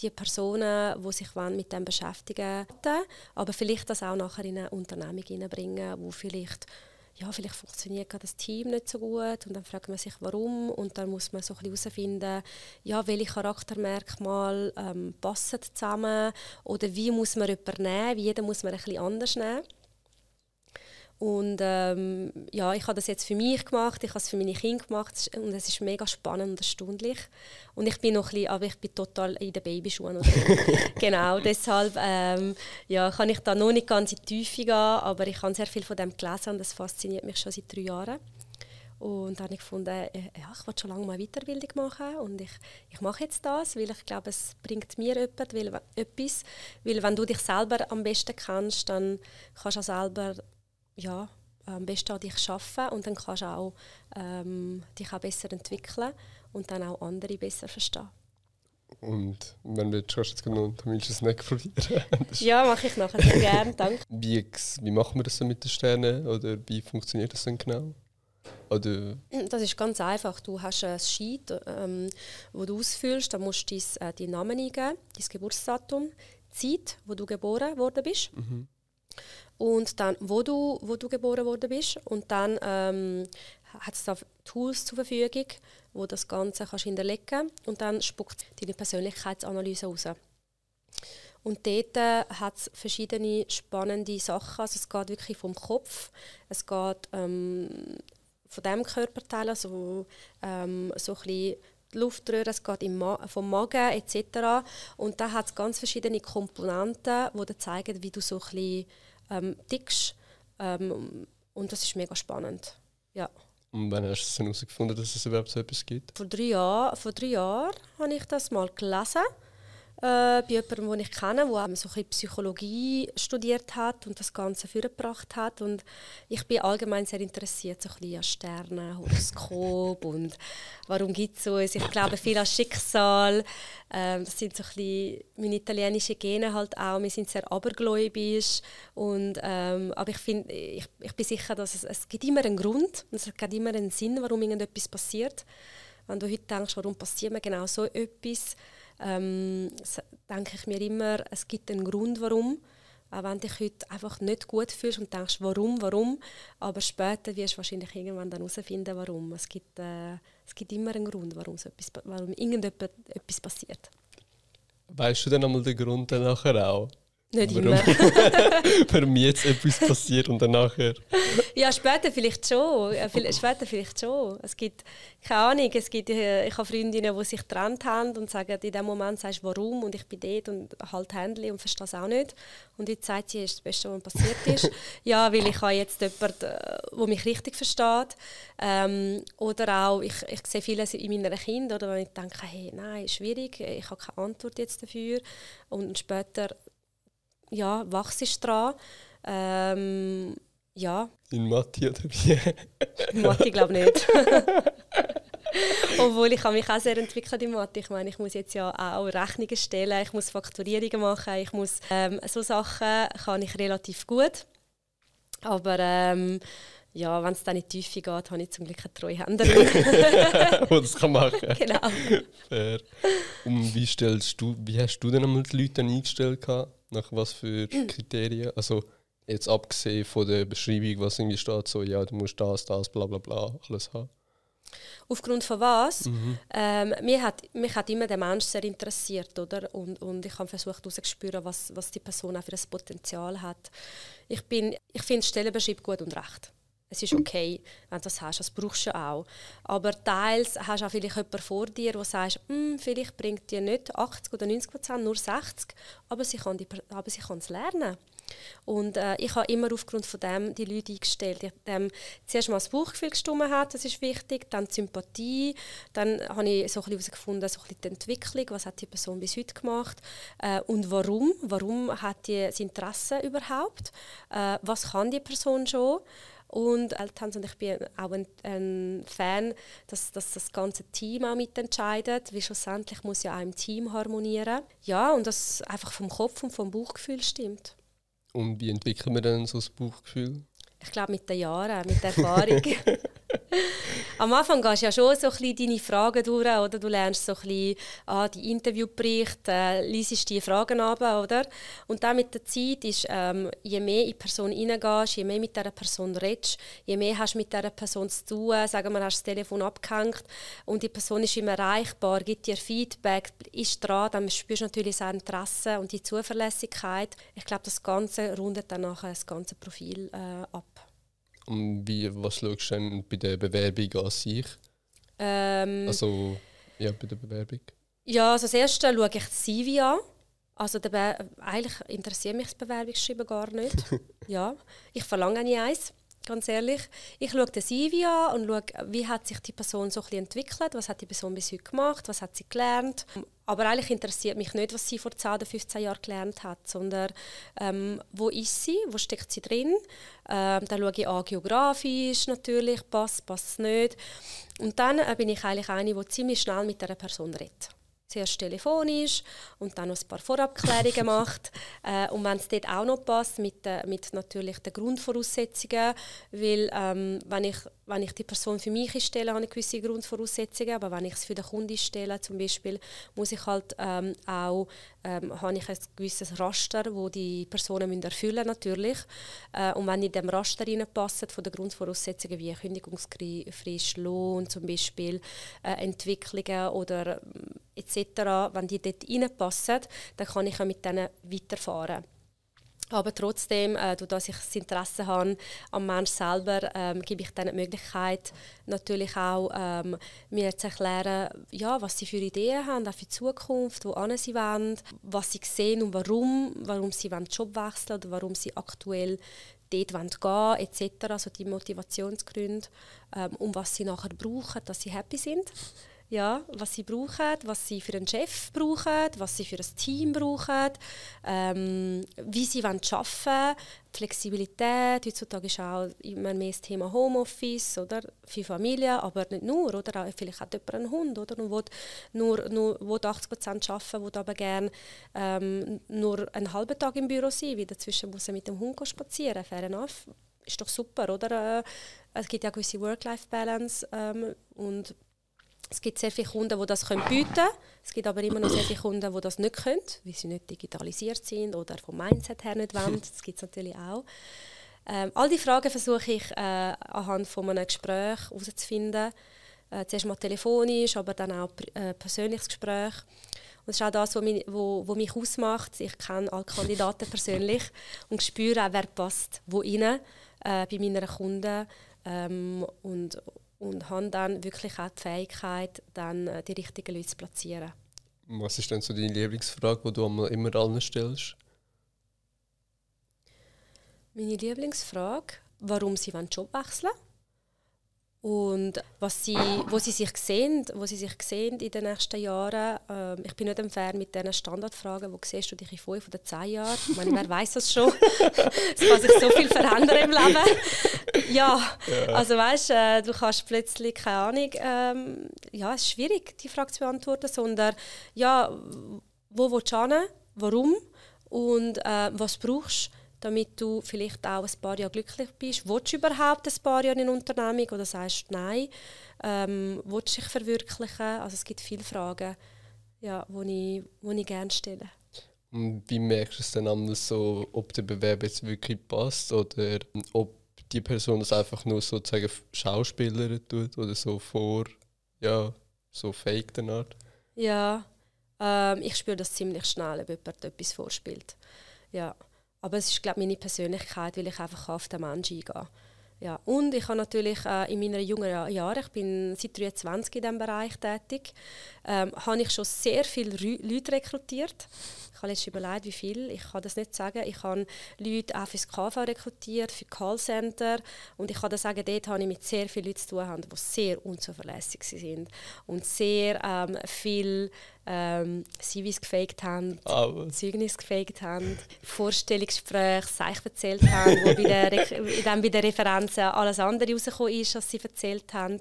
die Personen, die sich mit dem beschäftigen, aber vielleicht das auch nachher in eine Unternehmung hineinbringen, wo vielleicht ja, vielleicht funktioniert das Team nicht so gut und dann fragt man sich, warum und dann muss man so ein herausfinden, ja, welche Charaktermerkmale ähm, passen zusammen oder wie muss man jemanden nehmen, wie jeder muss man ein bisschen anders nehmen. Und ähm, ja, ich habe das jetzt für mich gemacht, ich habe es für meine Kinder gemacht und es ist mega spannend und erstaunlich. Und ich bin noch ein bisschen, aber ich bin total in den Babyschuhen. genau, deshalb ähm, ja, kann ich da noch nicht ganz in die Tiefe gehen, aber ich habe sehr viel von dem gelesen und das fasziniert mich schon seit drei Jahren. Und dann habe ich gefunden, äh, ja, ich wollte schon lange mal Weiterbildung machen und ich, ich mache jetzt das, weil ich glaube, es bringt mir etwas weil, etwas. Weil wenn du dich selber am besten kennst, dann kannst du auch selber ja, am besten an dich arbeiten und dann kannst du auch, ähm, dich auch besser entwickeln und dann auch andere besser verstehen. Und wenn du jetzt jetzt genau willst du es nicht probieren? ja, mache ich nachher sehr gerne, danke. Wie, wie machen wir das so mit den Sternen oder wie funktioniert das denn genau? Oder? Das ist ganz einfach. Du hast ein Sheet, ähm, wo du ausfüllst, da musst du dein, äh, deinen Namen eingeben, dein Geburtsdatum, die Zeit, wo du geboren worden bist. Mhm und dann, wo du, wo du geboren worden bist. Und dann ähm, hat es da Tools zur Verfügung, wo das Ganze kannst hinterlegen und dann spuckt deine Persönlichkeitsanalyse raus. Und dort äh, hat es verschiedene spannende Sachen. Also es geht wirklich vom Kopf, es geht ähm, von dem Körperteil, also ähm, so ein bisschen Luftröhre, es geht Ma vom Magen etc. Und da hat es ganz verschiedene Komponenten, die zeigen, wie du so ein bisschen ähm, tickst. Ähm, und das ist mega spannend. Ja. Und wann hast du es herausgefunden, dass es überhaupt so etwas gibt? Vor drei, Jahr, vor drei Jahren habe ich das mal gelesen äh, bei jemandem, den ich kenne, der so ein Psychologie studiert hat und das Ganze vorgebracht hat. Und ich bin allgemein sehr interessiert so ein an Sterne, Horoskop und warum gibt es so Ich glaube viel an Schicksal. Ähm, das sind so ein meine italienischen Gene halt auch. Wir sind sehr abergläubisch. Und, ähm, aber ich, find, ich, ich bin sicher, dass es, es gibt immer einen Grund und es gibt immer einen Sinn, warum irgendetwas passiert. Wenn du heute denkst, warum passiert mir genau so etwas, ähm, denke ich mir immer, es gibt einen Grund, warum. Auch wenn du dich heute einfach nicht gut fühlst und denkst, warum, warum, aber später wirst du wahrscheinlich irgendwann dann herausfinden, warum. Es gibt, äh, es gibt immer einen Grund, warum, so etwas, warum irgendetwas passiert. Weißt du dann einmal den Grund dann nachher auch? Nicht warum, immer. warum jetzt etwas passiert und dann nachher? Ja, später vielleicht schon. Später vielleicht schon. Es gibt, keine Ahnung, es gibt, äh, ich habe Freundinnen, die sich getrennt haben und sagen, in dem Moment sagst du warum und ich bin dort und halt Händchen und verstehe es auch nicht. Und jetzt sagt sie, ist das Beste, was passiert ist. ja, weil ich habe jetzt jemanden, der mich richtig versteht. Ähm, oder auch, ich, ich sehe vieles in meinen Kindern, oder wenn ich denke, hey, nein, schwierig, ich habe keine Antwort jetzt dafür. Und später ja, wachst dran. Ähm, ja. In Mathe oder wie? In Mathe glaube ich nicht. Obwohl ich habe mich auch sehr entwickelt in Mathe. Ich meine, ich muss jetzt ja auch Rechnungen stellen, ich muss Fakturierungen machen, ich muss ähm, so Sachen kann ich relativ gut. Aber ähm, ja, wenn es dann in die Tiefe geht, habe ich zum Glück eine Treuhänderin. die das kann machen Genau. Fair. Und wie, stellst du, wie hast du denn einmal die Leute eingestellt? Gehabt? Nach was für Kriterien? Also jetzt abgesehen von der Beschreibung, was irgendwie steht, so ja, du musst das, das, bla bla bla, alles haben. Aufgrund von was? Mhm. Ähm, mich, hat, mich hat immer der Mensch sehr interessiert, oder? Und, und ich habe versucht herauszuspüren, was, was die Person auch für ein Potenzial hat. Ich, ich finde Stellenbeschreibung gut und recht. Es ist okay, wenn du das hast, das brauchst du auch. Aber teils hast du auch vielleicht jemanden vor dir, der sagt, hm, vielleicht bringt dir nicht 80 oder 90 Prozent, nur 60, aber sie kann, die, aber sie kann es lernen. Und äh, ich habe immer aufgrund von dem die Leute eingestellt. Ich, ähm, zuerst mal das Bauchgefühl gestimmt hat, das ist wichtig, dann die Sympathie, dann habe ich so herausgefunden, so die Entwicklung, was hat die Person bis heute gemacht äh, und warum, warum hat die das Interesse überhaupt, äh, was kann die Person schon und Eltern und ich bin auch ein, ein Fan, dass, dass, das ganze Team auch mitentscheidet, weil schlussendlich muss ja auch im Team harmonieren. Ja, und das einfach vom Kopf und vom Bauchgefühl stimmt. Und wie entwickelt man dann so das Bauchgefühl? Ich glaube mit den Jahren, mit der Erfahrung. Am Anfang gehst du ja schon so ein deine Fragen durch, oder? Du lernst so ein bisschen ah, die Interviewberichte, äh, liest die Fragen ab, oder? Und dann mit der Zeit ist, ähm, je mehr in die Person reingehst, je mehr mit dieser Person redest, je mehr hast du mit dieser Person zu tun, sagen wir, hast das Telefon abgehängt und die Person ist immer erreichbar, gibt dir Feedback, ist dran, dann spürst du natürlich sein Interesse und die Zuverlässigkeit. Ich glaube, das Ganze rundet dann nachher das ganze Profil äh, ab. Und wie, was schaust du denn bei der Bewerbung an sich? Ähm, also, ja, bei der Bewerbung. Ja, also das Erste schaue ich das CV an. Also eigentlich interessiert mich das Bewerbungsschreiben gar nicht. ja, ich verlange nicht eins ganz ehrlich. Ich schaue den CV an und schaue, wie hat sich die Person so ein entwickelt, was hat die Person bis heute gemacht, was hat sie gelernt. Aber eigentlich interessiert mich nicht, was sie vor 10 oder 15 Jahren gelernt hat, sondern ähm, wo ist sie, wo steckt sie drin. Ähm, dann schaue ich an, geografisch natürlich, passt, passt nicht. Und dann äh, bin ich eigentlich eine, die ziemlich schnell mit dieser Person redet zuerst telefonisch und dann noch ein paar Vorabklärungen macht. Äh, und wenn es dort auch noch passt, mit, äh, mit natürlich den Grundvoraussetzungen, weil ähm, wenn, ich, wenn ich die Person für mich stelle, habe ich gewisse Grundvoraussetzungen, aber wenn ich es für den Kunden stelle zum Beispiel, muss ich halt ähm, auch, ähm, habe ich ein gewisses Raster, wo die Personen müssen erfüllen natürlich. Äh, und wenn in dem Raster reinpassen von den Grundvoraussetzungen wie Kündigungsfrist, Lohn zum Beispiel, äh, Entwicklungen oder etc., wenn die dort reinpassen, dann kann ich auch mit denen weiterfahren. Aber trotzdem, äh, dass ich das Interesse habe am Mensch selber, ähm, gebe ich dann die Möglichkeit, natürlich auch ähm, mir zu erklären, ja, was sie für Ideen haben, auch für die Zukunft, wo sie wollen, was sie sehen und warum, warum sie den Job wechseln oder warum sie aktuell dort gehen wollen, etc., also die Motivationsgründe, ähm, um was sie nachher brauchen, dass sie happy sind ja, was sie brauchen, was sie für einen Chef brauchen, was sie für ein Team brauchen, ähm, wie sie arbeiten wollen, Flexibilität. Heutzutage ist auch immer mehr das Thema Homeoffice oder für Familien, aber nicht nur. Oder vielleicht hat jemand einen Hund oder, und will nur, nur will 80 Prozent arbeiten, will aber gerne ähm, nur einen halben Tag im Büro sein, weil dazwischen muss er mit dem Hund spazieren. Fair enough. Ist doch super, oder? Äh, es gibt ja gewisse Work-Life-Balance ähm, und Es gibt sehr viele Kunden, die das können bieten können. Es gibt aber immer noch sehr viele Kunden, die das nicht können, weil sie nicht digitalisiert sind oder vom Mindset her nicht wollen. Das gibt es natürlich auch. Ähm, all diese Fragen versuche ich äh, anhand von einem Gespräch herauszufinden. Äh, zuerst mal telefonisch, aber dann auch äh, persönliches Gespräch. Und das ist auch das, was mich, wo, wo mich ausmacht. Ich kenne alle Kandidaten persönlich und spüre auch, wer passt wo rein äh, bei meinen Kunden. Ähm, und, und habe dann wirklich auch die Fähigkeit, dann äh, die richtigen Leute zu platzieren. Was ist denn so deine Lieblingsfrage, die du immer allen stellst? Meine Lieblingsfrage, warum sie den Job wechseln und was sie, wo sie sich sehen, wo sie sich sehen in den nächsten Jahren. Ähm, ich bin nicht ein Fan mit diesen Standardfragen, wo siehst du dich in fünf oder zehn Jahren? Ich meine, wer weiß das schon? es kann sich so viel verändern im Leben. Ja, ja. also weißt äh, du kannst plötzlich keine Ahnung. Ähm, ja, es ist schwierig, die Frage zu beantworten, sondern ja, wo willst du hin? Warum? Und äh, was brauchst du? Damit du vielleicht auch ein paar Jahre glücklich bist. Willst du überhaupt ein paar Jahre in Unternehmung oder sagst du nein? Ähm, willst du dich verwirklichen? Also es gibt viele Fragen, ja, die ich, wo ich gerne stelle. Und wie merkst du es dann anders so, ob der Bewerber jetzt wirklich passt oder ob die Person das einfach nur sozusagen Schauspieler tut oder so vor, ja, so fake der Art? Ja, ähm, ich spüre das ziemlich schnell, ob jemand etwas vorspielt. Ja. Aber es ist, glaube meine Persönlichkeit, weil ich einfach auf den Menschen eingehe. Ja. Und ich habe natürlich äh, in meinen jungen Jahren, ich bin seit 23 in diesem Bereich tätig, ähm, habe ich schon sehr viele Leute rekrutiert. Ich habe jetzt überlegt, wie viel. Ich kann das nicht sagen. Ich habe Leute auch fürs KV rekrutiert, für Callcenter. Und ich kann das sagen, dort habe ich mit sehr vielen Leuten zu tun, die sehr unzuverlässig sind und sehr ähm, viel ähm, CVs gefaked haben, Aber. Zeugnis gefaked haben, Vorstellungsgespräche, Seich erzählt haben, wo bei der, dann bei den Referenzen alles andere rausgekommen ist, was sie erzählt haben.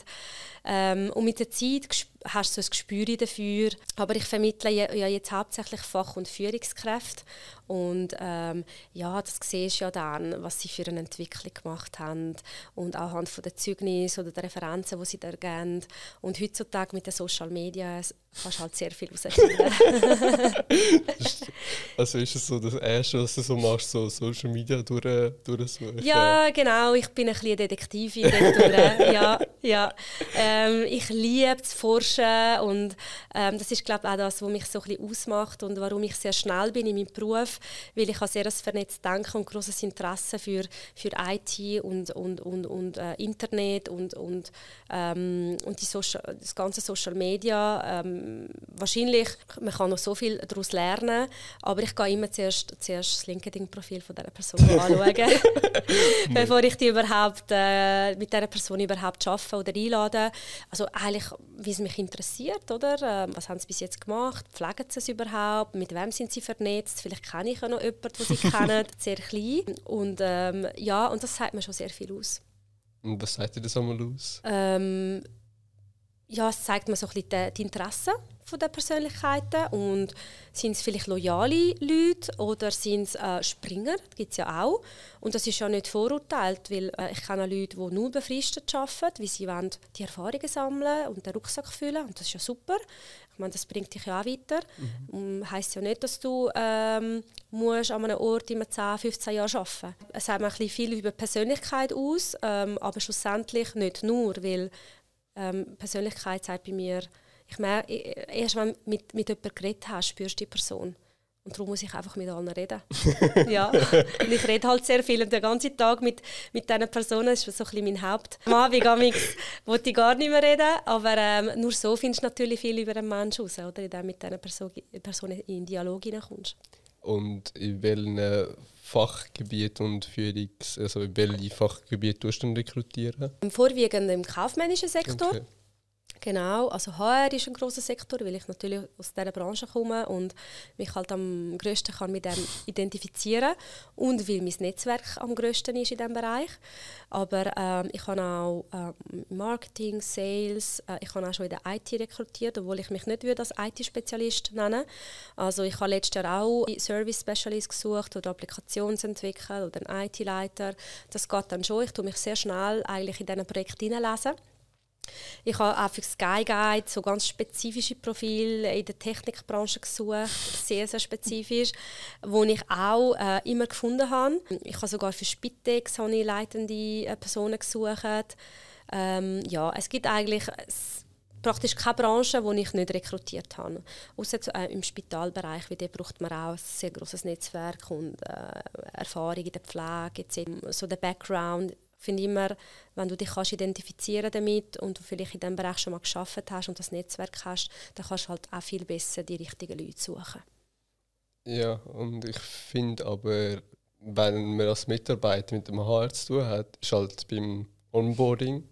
Ähm, und mit der Zeit hast du ein Gespür dafür. Aber ich vermittle ja jetzt hauptsächlich Fach- und Führungskräfte. Und ähm, ja, das siehst du ja dann, was sie für eine Entwicklung gemacht haben. Und auch anhand der Zeugnisse oder der Referenzen, die sie da geben. Und heutzutage mit den Social Media kannst du halt sehr viel herausfinden. also ist es so das Erste, was du so machst, so Social Media durch, durchsuchen? Ja, genau. Ich bin ein bisschen Detektivin ja, ja. Ähm, ich liebe zu forschen und ähm, das ist glaube ich auch das, was mich so ein bisschen ausmacht und warum ich sehr schnell bin in meinem Beruf, weil ich habe sehr ein vernetztes Denken und großes Interesse für, für IT und, und, und, und äh, Internet und, und, ähm, und die Social, das ganze Social Media. Ähm, wahrscheinlich, man kann noch so viel daraus lernen, aber ich gehe immer zuerst, zuerst das LinkedIn-Profil von dieser Person anschauen, bevor ich die überhaupt, äh, mit dieser Person überhaupt arbeite oder einlade. Also eigentlich, wie es mich interessiert, oder? Ähm, was haben sie bis jetzt gemacht? Pflegen sie es überhaupt? Mit wem sind sie vernetzt? Vielleicht kenne ich ja noch jemanden, den sie kennen. Sehr klein. Und ähm, ja, und das sagt mir schon sehr viel aus. Und was sagt dir das einmal aus? Ähm, ja, es zeigt mir so ein bisschen die, Interessen von der Persönlichkeiten und sind es vielleicht loyale Leute oder sind es äh, Springer, das gibt es ja auch. Und das ist ja nicht vorurteilt, weil äh, ich kenne Leute, die nur befristet arbeiten, weil sie wollen die Erfahrungen sammeln und den Rucksack füllen und das ist ja super. Ich meine, das bringt dich ja auch weiter. Mhm. Um, heisst ja nicht, dass du ähm, musst an einem Ort immer 10, 15 Jahre arbeiten musst. Es sagt mir ein bisschen viel über Persönlichkeit aus, ähm, aber schlussendlich nicht nur, weil ähm, Persönlichkeit sagt bei mir, ich merke, erst wenn du mit, mit jemandem geredet hast, spürst du die Person. Und darum muss ich einfach mit allen reden. ja. Und ich rede halt sehr viel. Und den ganzen Tag mit, mit diesen Personen das ist so ein bisschen mein Haupt. Am Abend wollte ich gar nicht mehr reden. Aber ähm, nur so findest du natürlich viel über einen Menschen raus, oder? Indem du mit diesen Person, Personen in Dialog hineinkommst. Und in welchem Fachgebiet und Führungs-, also in welchem Fachgebiet tust du rekrutieren? Vorwiegend im kaufmännischen Sektor. Okay. Genau, also HR ist ein großer Sektor, weil ich natürlich aus dieser Branche komme und mich halt am größten kann mit dem identifizieren und weil mein Netzwerk am größten ist in diesem Bereich. Aber ähm, ich habe auch ähm, Marketing, Sales, äh, ich habe auch schon in der IT rekrutiert, obwohl ich mich nicht als IT-Spezialist nennen Also ich habe letztes Jahr auch Service Specialist gesucht oder Applikationsentwickler oder einen IT-Leiter. Das geht dann schon. Ich tue mich sehr schnell eigentlich in diesen Projekt hineinlesen Ich habe auch für Sky Guide so ganz spezifische Profile in der Technikbranche gesucht, sehr, sehr spezifisch, wo ich auch äh, immer gefunden habe. Ich habe sogar für Spitex habe ich leitende äh, Personen gesucht. Ähm, ja, es gibt eigentlich praktisch keine Branche, die ich nicht rekrutiert habe. Außer äh, im Spitalbereich, weil braucht man auch ein sehr großes Netzwerk und äh, Erfahrung in der Pflege, so der Background finde immer, wenn du dich kannst identifizieren damit und du vielleicht in diesem Bereich schon mal geschafft hast und das Netzwerk hast, dann kannst du halt auch viel besser die richtigen Leute suchen. Ja, und ich finde aber, wenn man als Mitarbeiter mit dem HR zu tun hat, ist halt beim Onboarding,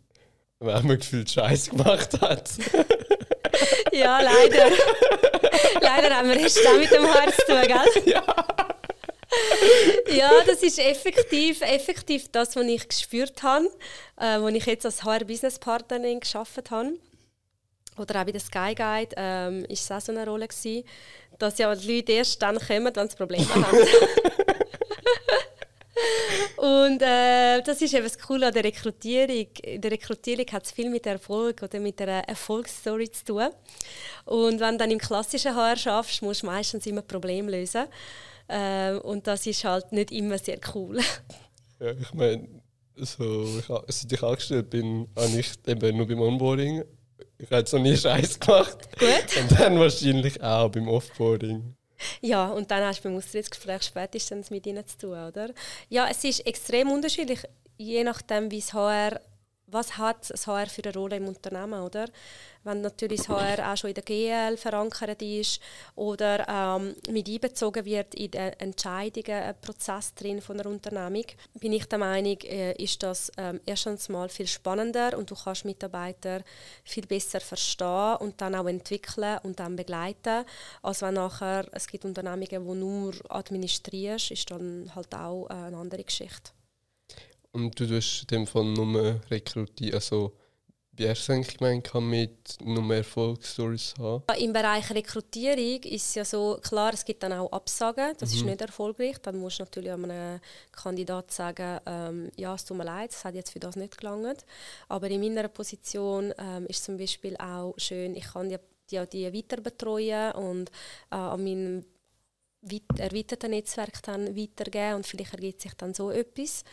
wenn man gefühlt Scheiß gemacht hat. ja, leider. leider haben wir erst mit dem HR zu tun, gell? Ja. ja, das ist effektiv, effektiv das, was ich gespürt habe, äh, als ich jetzt als HR-Business-Partnerin geschafft habe. Oder auch bei der Sky Guide ähm, ist es auch so eine Rolle gewesen, dass ja die Leute erst dann kommen, wenn sie Probleme haben. Und äh, das ist eben das Coole an der Rekrutierung. In der Rekrutierung hat es viel mit Erfolg oder mit einer Erfolgsstory zu tun. Und wenn du dann im klassischen HR schaffst, musst du meistens immer Probleme lösen. Äh, und das ist halt nicht immer sehr cool. Ja, ich meine, so, ich, seit ich angestellt bin, habe ich eben nur beim Onboarding. Ich habe so nie Scheiß gemacht. Gut. Und dann wahrscheinlich auch beim Offboarding. Ja, und dann hast du beim Austrittsgespräch spätestens mit ihnen zu tun, oder? Ja, es ist extrem unterschiedlich, je nachdem, wie es HR was hat das HR für eine Rolle im Unternehmen, oder? Wenn natürlich das HR auch schon in der GL verankert ist oder ähm, mit einbezogen wird in den Entscheidungen, einen Prozess drin von einer Unternehmung, bin ich der Meinung, äh, ist das ähm, erstens mal viel spannender und du kannst Mitarbeiter viel besser verstehen und dann auch entwickeln und dann begleiten, als wenn nachher es gibt Unternehmungen, die nur administrierst, ist dann halt auch äh, eine andere Geschichte. Und du tust in dem Fall nur rekrutieren, also wie hast du eigentlich gemeint, mit nur mehr Erfolgsstories haben? Im Bereich Rekrutierung ist es ja so, klar, es gibt dann auch Absagen, das mhm. ist nicht erfolgreich. Dann musst du natürlich einem Kandidat sagen, ähm, ja, es tut mir leid, es hat jetzt für das nicht gelangt. Aber in meiner Position ähm, ist zum Beispiel auch schön, ich kann die, die, die weiter betreuen und äh, an meinem erweiterte Netzwerk dann weitergeben und vielleicht ergibt sich dann so etwas,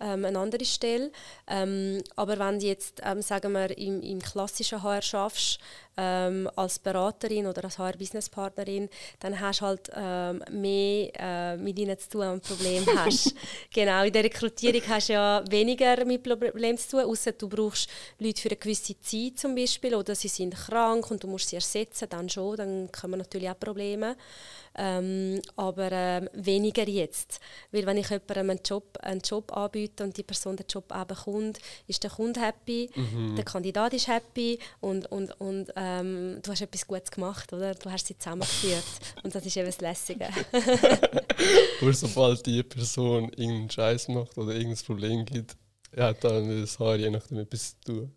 ähm, eine andere Stelle. Ähm, aber wenn du jetzt, ähm, sagen wir, im, im klassischen HR schaffst, ähm, als Beraterin oder als HR-Business-Partnerin, dann hast du halt ähm, mehr äh, mit ihnen zu tun und Problem hast. genau, in der Rekrutierung hast du ja weniger mit Problemen zu tun, außer du brauchst Leute für eine gewisse Zeit zum Beispiel oder sie sind krank und du musst sie ersetzen, dann schon, dann kommen natürlich auch Probleme. Ähm, aber ähm, weniger jetzt. Weil wenn ich jemandem einen Job, einen Job anbiete und die Person den Job auch bekommt, ist der Kunde happy, mhm. der Kandidat ist happy und, und, und ähm, du hast etwas Gutes gemacht, oder? Du hast sie zusammengeführt und das ist eben das Lässige. Aber sobald die Person irgendeinen Scheiß macht oder irgendein Problem gibt, hat dann das Haar je nachdem etwas zu tun.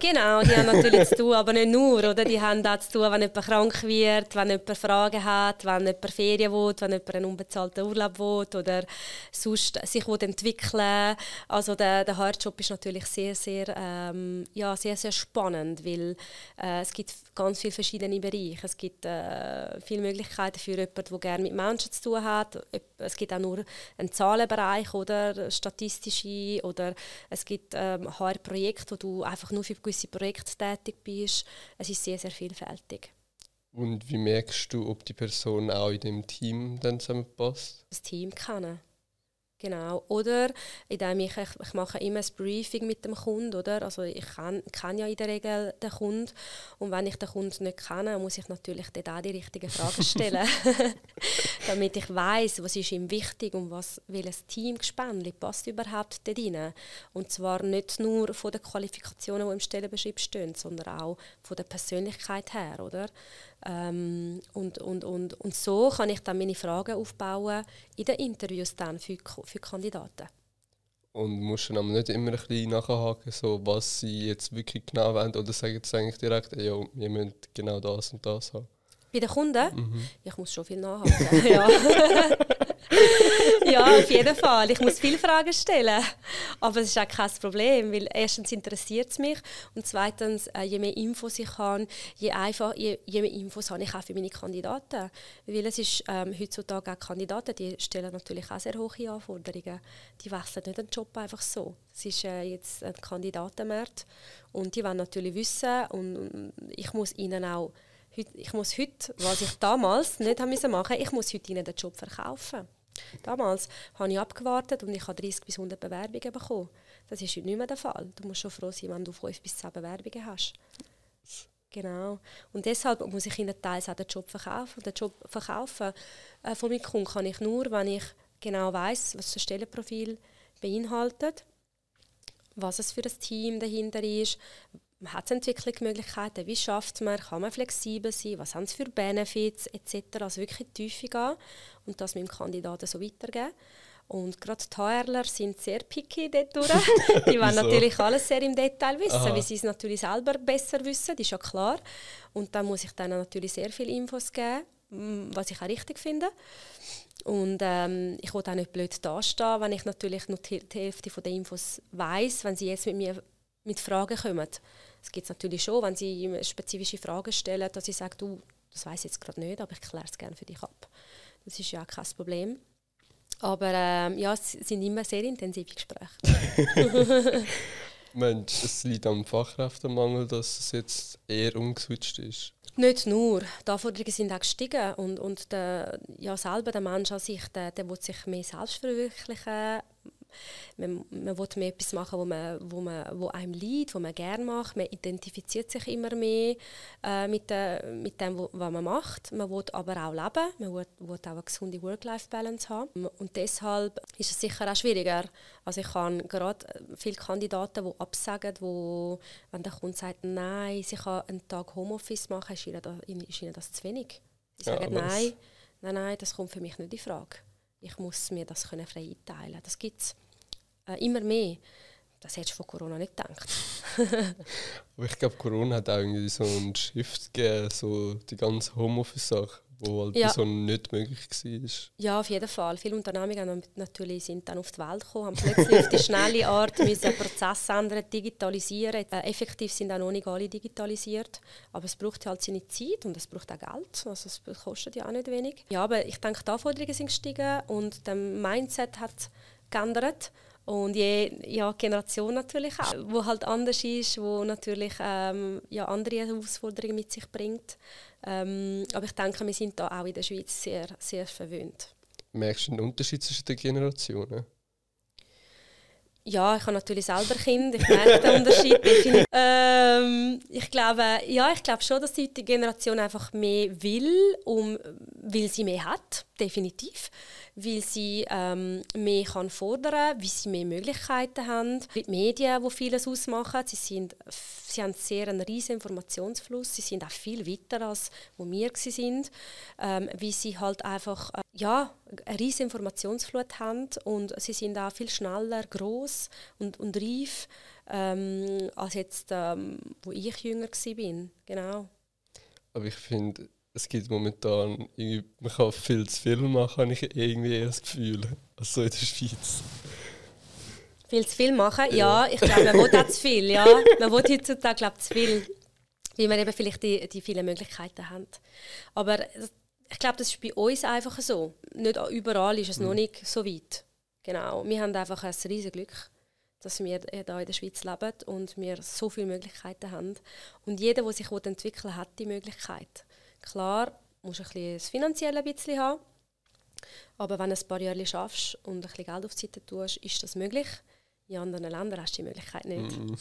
Genau, die haben natürlich zu tun, aber nicht nur. Oder? Die haben auch zu tun, wenn jemand krank wird, wenn jemand Fragen hat, wenn jemand Ferien will, wenn jemand einen unbezahlten Urlaub will oder sonst sich will Also der, der Hardjob ist natürlich sehr, sehr, ähm, ja, sehr, sehr spannend, weil äh, es gibt ganz viele verschiedene Bereiche. Es gibt äh, viele Möglichkeiten für jemanden, der gerne mit Menschen zu tun hat. Es gibt auch nur einen Zahlenbereich oder statistische oder es gibt ähm, HR-Projekte, wo du einfach nur für gewisse Projekte tätig bist. Es ist sehr, sehr vielfältig. Und wie merkst du, ob die Person auch in dem Team dann zusammenpasst? Das Team kennen. Genau. Oder indem ich, ich, ich mache immer ein Briefing mit dem Kunden, oder? Also ich kenne kenn ja in der Regel den Kunden und wenn ich den Kunden nicht kenne, muss ich natürlich dort auch die richtigen Fragen stellen, damit ich weiß, was ist ihm wichtig und was welches Teamgespann passt überhaupt dort rein. Und zwar nicht nur von den Qualifikationen, die im Stellenbeschrieb stehen, sondern auch von der Persönlichkeit her, oder? Ähm, und, und, und, und so kann ich dann meine Fragen aufbauen in den Interviews dann für, für Kandidaten. Und musst du dann nicht immer ein bisschen nachhaken, so, was sie jetzt wirklich genau wollen? Oder sagen sie eigentlich direkt, ja, wir müssen genau das und das haben? Bei den Kunden? Mhm. Ich muss schon viel nachhalten. ja. ja, auf jeden Fall. Ich muss viele Fragen stellen. Aber es ist auch kein Problem, weil erstens interessiert es mich und zweitens, äh, je mehr Infos ich habe, je, einfach, je, je, mehr Infos habe ich auch für meine Kandidaten. Weil es ist ähm, heutzutage auch Kandidaten, die stellen natürlich auch sehr hohe Anforderungen. Die wechseln nicht den Job einfach so. Es ist äh, jetzt ein Kandidatenmarkt und die wollen natürlich wissen und ich muss ihnen auch ich muss heute, was ich damals nicht haben müssen machen, ich muss heute ihnen den Job verkaufen. Damals habe ich abgewartet und ich habe 30 bis 100 Bewerbungen bekommen. Das ist heute nicht mehr der Fall. Du musst schon froh sein, wenn du 5 bis 10 Bewerbungen hast. Genau. Und deshalb muss ich ihnen teils auch den Job verkaufen. Den Job verkaufen äh, von meinem Kunden kann ich nur, wenn ich genau weiß, was das Stellenprofil beinhaltet, was es für ein Team dahinter ist, hat es Entwicklungsmöglichkeiten, wie schafft man, kann man flexibel sein, was haben sie für Benefits etc. Also wirklich in die Tiefe gehen und das mit dem Kandidaten so weitergeben. Und gerade die HRler sind sehr picky dort durch. Die wollen natürlich alles sehr im Detail wissen, Aha. weil sie es natürlich selber besser wissen, das ist ja klar. Und dann muss ich denen natürlich sehr viele Infos geben, was ich auch richtig finde. Und ähm, ich will auch nicht blöd dastehen, wenn ich natürlich nur die, die Hälfte der Infos weiß, wenn sie jetzt mit mir mit Fragen kommen. Es gibt natürlich schon, wenn sie spezifische Fragen stellen, dass ich sage, du, das weiß jetzt gerade nicht, aber ich kläre es gerne für dich ab. Das ist ja kein Problem. Aber ähm, ja, es sind immer sehr intensive Gespräche. Mensch, es liegt am Fachkräftemangel, dass es jetzt eher umgeswitcht ist. Nicht nur. Die Anforderungen sind auch gestiegen und, und der, ja, selber der Mensch an sich, der, der will sich mehr selbst verwirklichen, man, man will mehr etwas machen, wo, man, wo, man, wo einem liegt, wo man gerne macht. Man identifiziert sich immer mehr äh, mit, de, mit dem, wo, was man macht. Man will aber auch leben, man will, will auch eine gesunde Work-Life-Balance haben. Und deshalb ist es sicher auch schwieriger. Also ich habe gerade viele Kandidaten, die absagen, wo, wenn der Kunde sagt, nein, sie kann einen Tag Homeoffice machen, ist ihnen das, ist ihnen das zu wenig. Sie sagen, ja, nein, nein, nein, das kommt für mich nicht in Frage. Ich muss mir das können frei einteilen. Das gibt es äh, immer mehr. Das hättest du von Corona nicht gedacht. Aber ich glaube, Corona hat auch irgendwie so einen Shift gegeben, so die ganze Homeoffice-Sache, wo halt ja. so nicht möglich war. Ja, auf jeden Fall. Viele Unternehmen natürlich sind dann auf die Welt gekommen, haben plötzlich auf die schnelle Art müssen Prozesse ändern, digitalisieren. Äh, effektiv sind auch noch nicht alle digitalisiert, aber es braucht halt seine Zeit und es braucht auch Geld, also es kostet ja auch nicht wenig. Ja, aber ich denke, die Anforderungen sind gestiegen und der Mindset hat geändert. Und je ja, Generation natürlich auch, wo halt anders ist, wo natürlich ähm, ja, andere Herausforderungen mit sich bringt. Ähm, aber ich denke, wir sind da auch in der Schweiz sehr, sehr verwöhnt. Merkst du einen Unterschied zwischen den Generationen? Ja, ich habe natürlich selber Kinder, ich merke den Unterschied definitiv. Ähm, ich glaube, ja, ich glaube schon, dass die Generation einfach mehr will, um, weil sie mehr hat, definitiv weil sie ähm, mehr kann fordern kann, weil sie mehr Möglichkeiten haben. Die Medien, die vieles ausmachen, sie, sind, sie haben sehr einen riesen Informationsfluss, sie sind auch viel weiter als wo wir sind, ähm, weil sie halt einfach äh, ja, eine riesen Informationsflut haben und sie sind auch viel schneller, groß und, und reif ähm, als jetzt, ähm, wo ich jünger war. Genau. Aber ich finde es gibt momentan, man kann viel zu viel machen, habe ich irgendwie das Gefühl. Also in der Schweiz. Viel zu viel machen? Ja, ja ich glaube, man will auch zu viel. Ja. Man will heutzutage glaub, zu viel, weil man eben vielleicht die, die vielen Möglichkeiten hat. Aber ich glaube, das ist bei uns einfach so. Nicht überall ist es mhm. noch nicht so weit. Genau. Wir haben einfach ein riesiges Glück, dass wir hier in der Schweiz leben und wir so viele Möglichkeiten haben. Und jeder, der sich entwickeln will, hat die Möglichkeit. Klar, musst du ein bisschen das Finanzielle ein bisschen haben. Aber wenn du ein paar Jahre schaffst und ein bisschen Geld auf die Seite tust, ist das möglich. In anderen Ländern hast du die Möglichkeit nicht. Mm.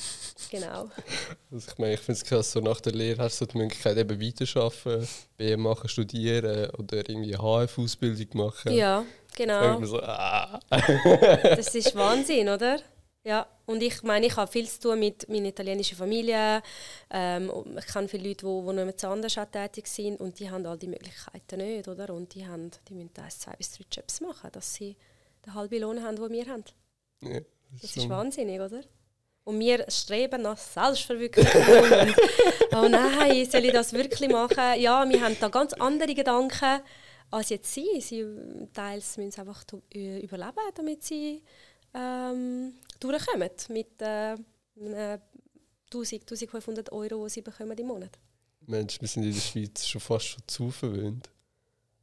Genau. Also ich meine, ich finde es krass, so nach der Lehre hast du die Möglichkeit, eben weiterzuarbeiten, BM machen, studieren oder irgendwie HF-Ausbildung machen. Ja, genau. So, ah. das ist Wahnsinn, oder? Ja, und ich meine, ich habe viel zu tun mit meiner italienischen Familie. Ähm, ich kenne viele Leute, die, die noch mit anders tätig sind und die haben all die Möglichkeiten nicht, oder? Und die, haben, die müssen eins, zwei bis drei Jobs machen, dass sie den halben Lohn haben, den wir haben. Ja, das, das ist, ist wahnsinnig, oder? Und wir streben nach Selbstverwirklichung. und, oh nein, soll ich das wirklich machen? Ja, wir haben da ganz andere Gedanken als jetzt sie. Sie teils müssen einfach äh, überleben, damit sie ähm, durchkommen mit äh, 1000, 1500 Euro, die sie bekommen im Monat. Mensch, wir sind in der Schweiz schon fast schon zu verwöhnt.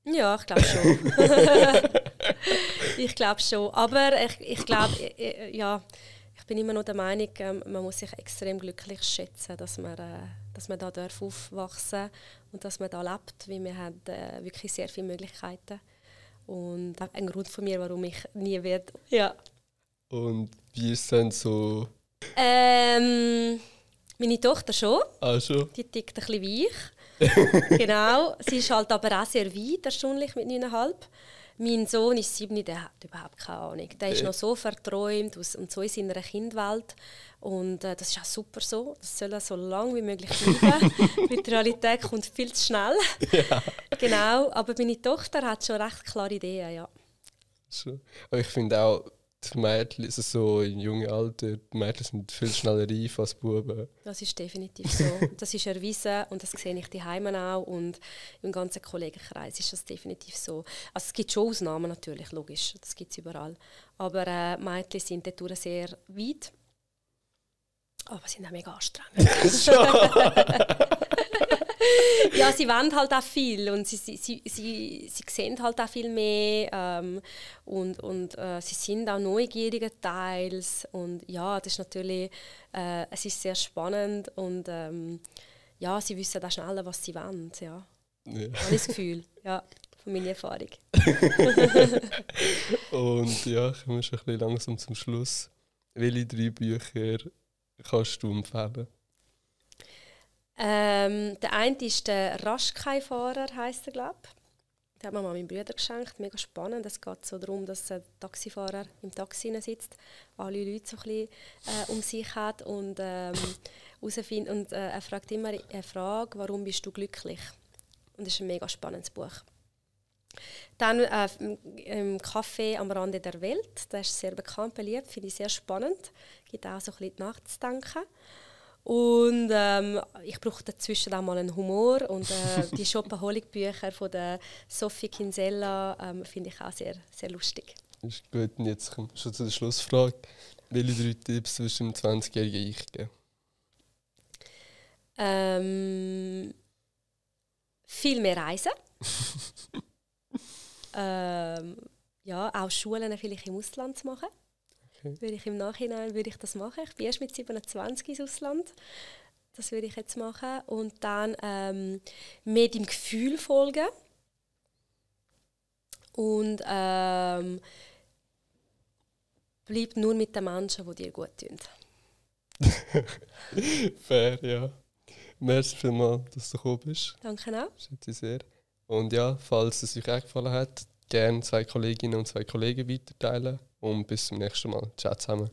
Ja, ich glaube schon. ich glaube schon. Aber ich, ich glaube, ja, ich bin immer noch der Meinung, ähm, man muss sich extrem glücklich schätzen, dass man, äh, dass man da darf aufwachsen und dass man da lebt, weil wir haben äh, wirklich sehr viele Möglichkeiten. Und ein Grund von mir, warum ich nie werde. Ja. Und wie ist es denn so? Ähm, meine Tochter schon. Ah, schon? Die tickt ein bisschen wie ich. genau. Sie ist halt aber auch sehr weit, erstaunlich mit 9,5. Mein Sohn ist sieben, der hat überhaupt keine Ahnung. Der ist noch so verträumt und so in seiner Kindwelt. Und äh, das ist auch super so. Das soll so lange wie möglich bleiben. Weil die Realität kommt viel zu schnell. Ja. genau. Aber meine Tochter hat schon recht klare Ideen, ja. So. Aber ich finde auch, die Mädchen, also so im jungen Alter, die Mädchen sind viel schneller reif als Buben. Das ist definitiv so. das ist erwiesen und das sehe ich daheim auch und im ganzen Kollegenkreis ist das definitiv so. Also es gibt schon Ausnahmen natürlich, logisch, das gibt es überall. Aber äh, Mädchen sind dort sehr weit, aber sind auch mega anstrengend. ja, sie wollen halt auch viel und sie, sie, sie, sie, sie sehen halt auch viel mehr ähm, und, und äh, sie sind auch neugierige teils und ja, das ist natürlich, äh, es ist sehr spannend und ähm, ja, sie wissen auch schneller, was sie wollen, ja. ja. Habe das Gefühl, ja, von meiner Erfahrung. und ja, kommen wir schon ein bisschen langsam zum Schluss. Welche drei Bücher kannst du empfehlen? Ähm, der eine ist der Raschkei-Fahrer, heisst er, glaube Den hat mir mal meinem Bruder geschenkt. Mega spannend. Es geht so darum, dass ein Taxifahrer im Taxi sitzt, alle Leute so ein bisschen, äh, um sich hat und, ähm, und äh, er fragt immer eine Frage, warum bist du glücklich? Und das ist ein mega spannendes Buch. Dann äh, im Café am Rande der Welt, das ist sehr bekannt, beliebt, finde ich sehr spannend. Gibt auch so ein bisschen nachzudenken. Und ähm, ich brauche dazwischen auch mal einen Humor. Und äh, die Shopaholic-Bücher von der Sophie Kinsella ähm, finde ich auch sehr, sehr lustig. Ist gut, und jetzt kommen wir schon zu der Schlussfrage. Welche drei Tipps würdest du dem 20-jährigen Ich geben? Ähm, viel mehr reisen. ähm, ja, auch Schulen vielleicht im Ausland zu machen. Okay. Würde ich im Nachhinein würde ich das machen. Ich bin erst mit 27 ins Ausland. Das würde ich jetzt machen. Und dann ähm, mehr dem Gefühl folgen. Und ähm, bleib nur mit den Menschen, die dir gut tun. Fair, ja. Merci vielmals, dass du gekommen bist. Danke auch. Schätze sehr. Und ja, falls es euch auch gefallen hat, gerne zwei Kolleginnen und zwei Kollegen weiterteilen. Und bis zum nächsten Mal. Ciao zusammen.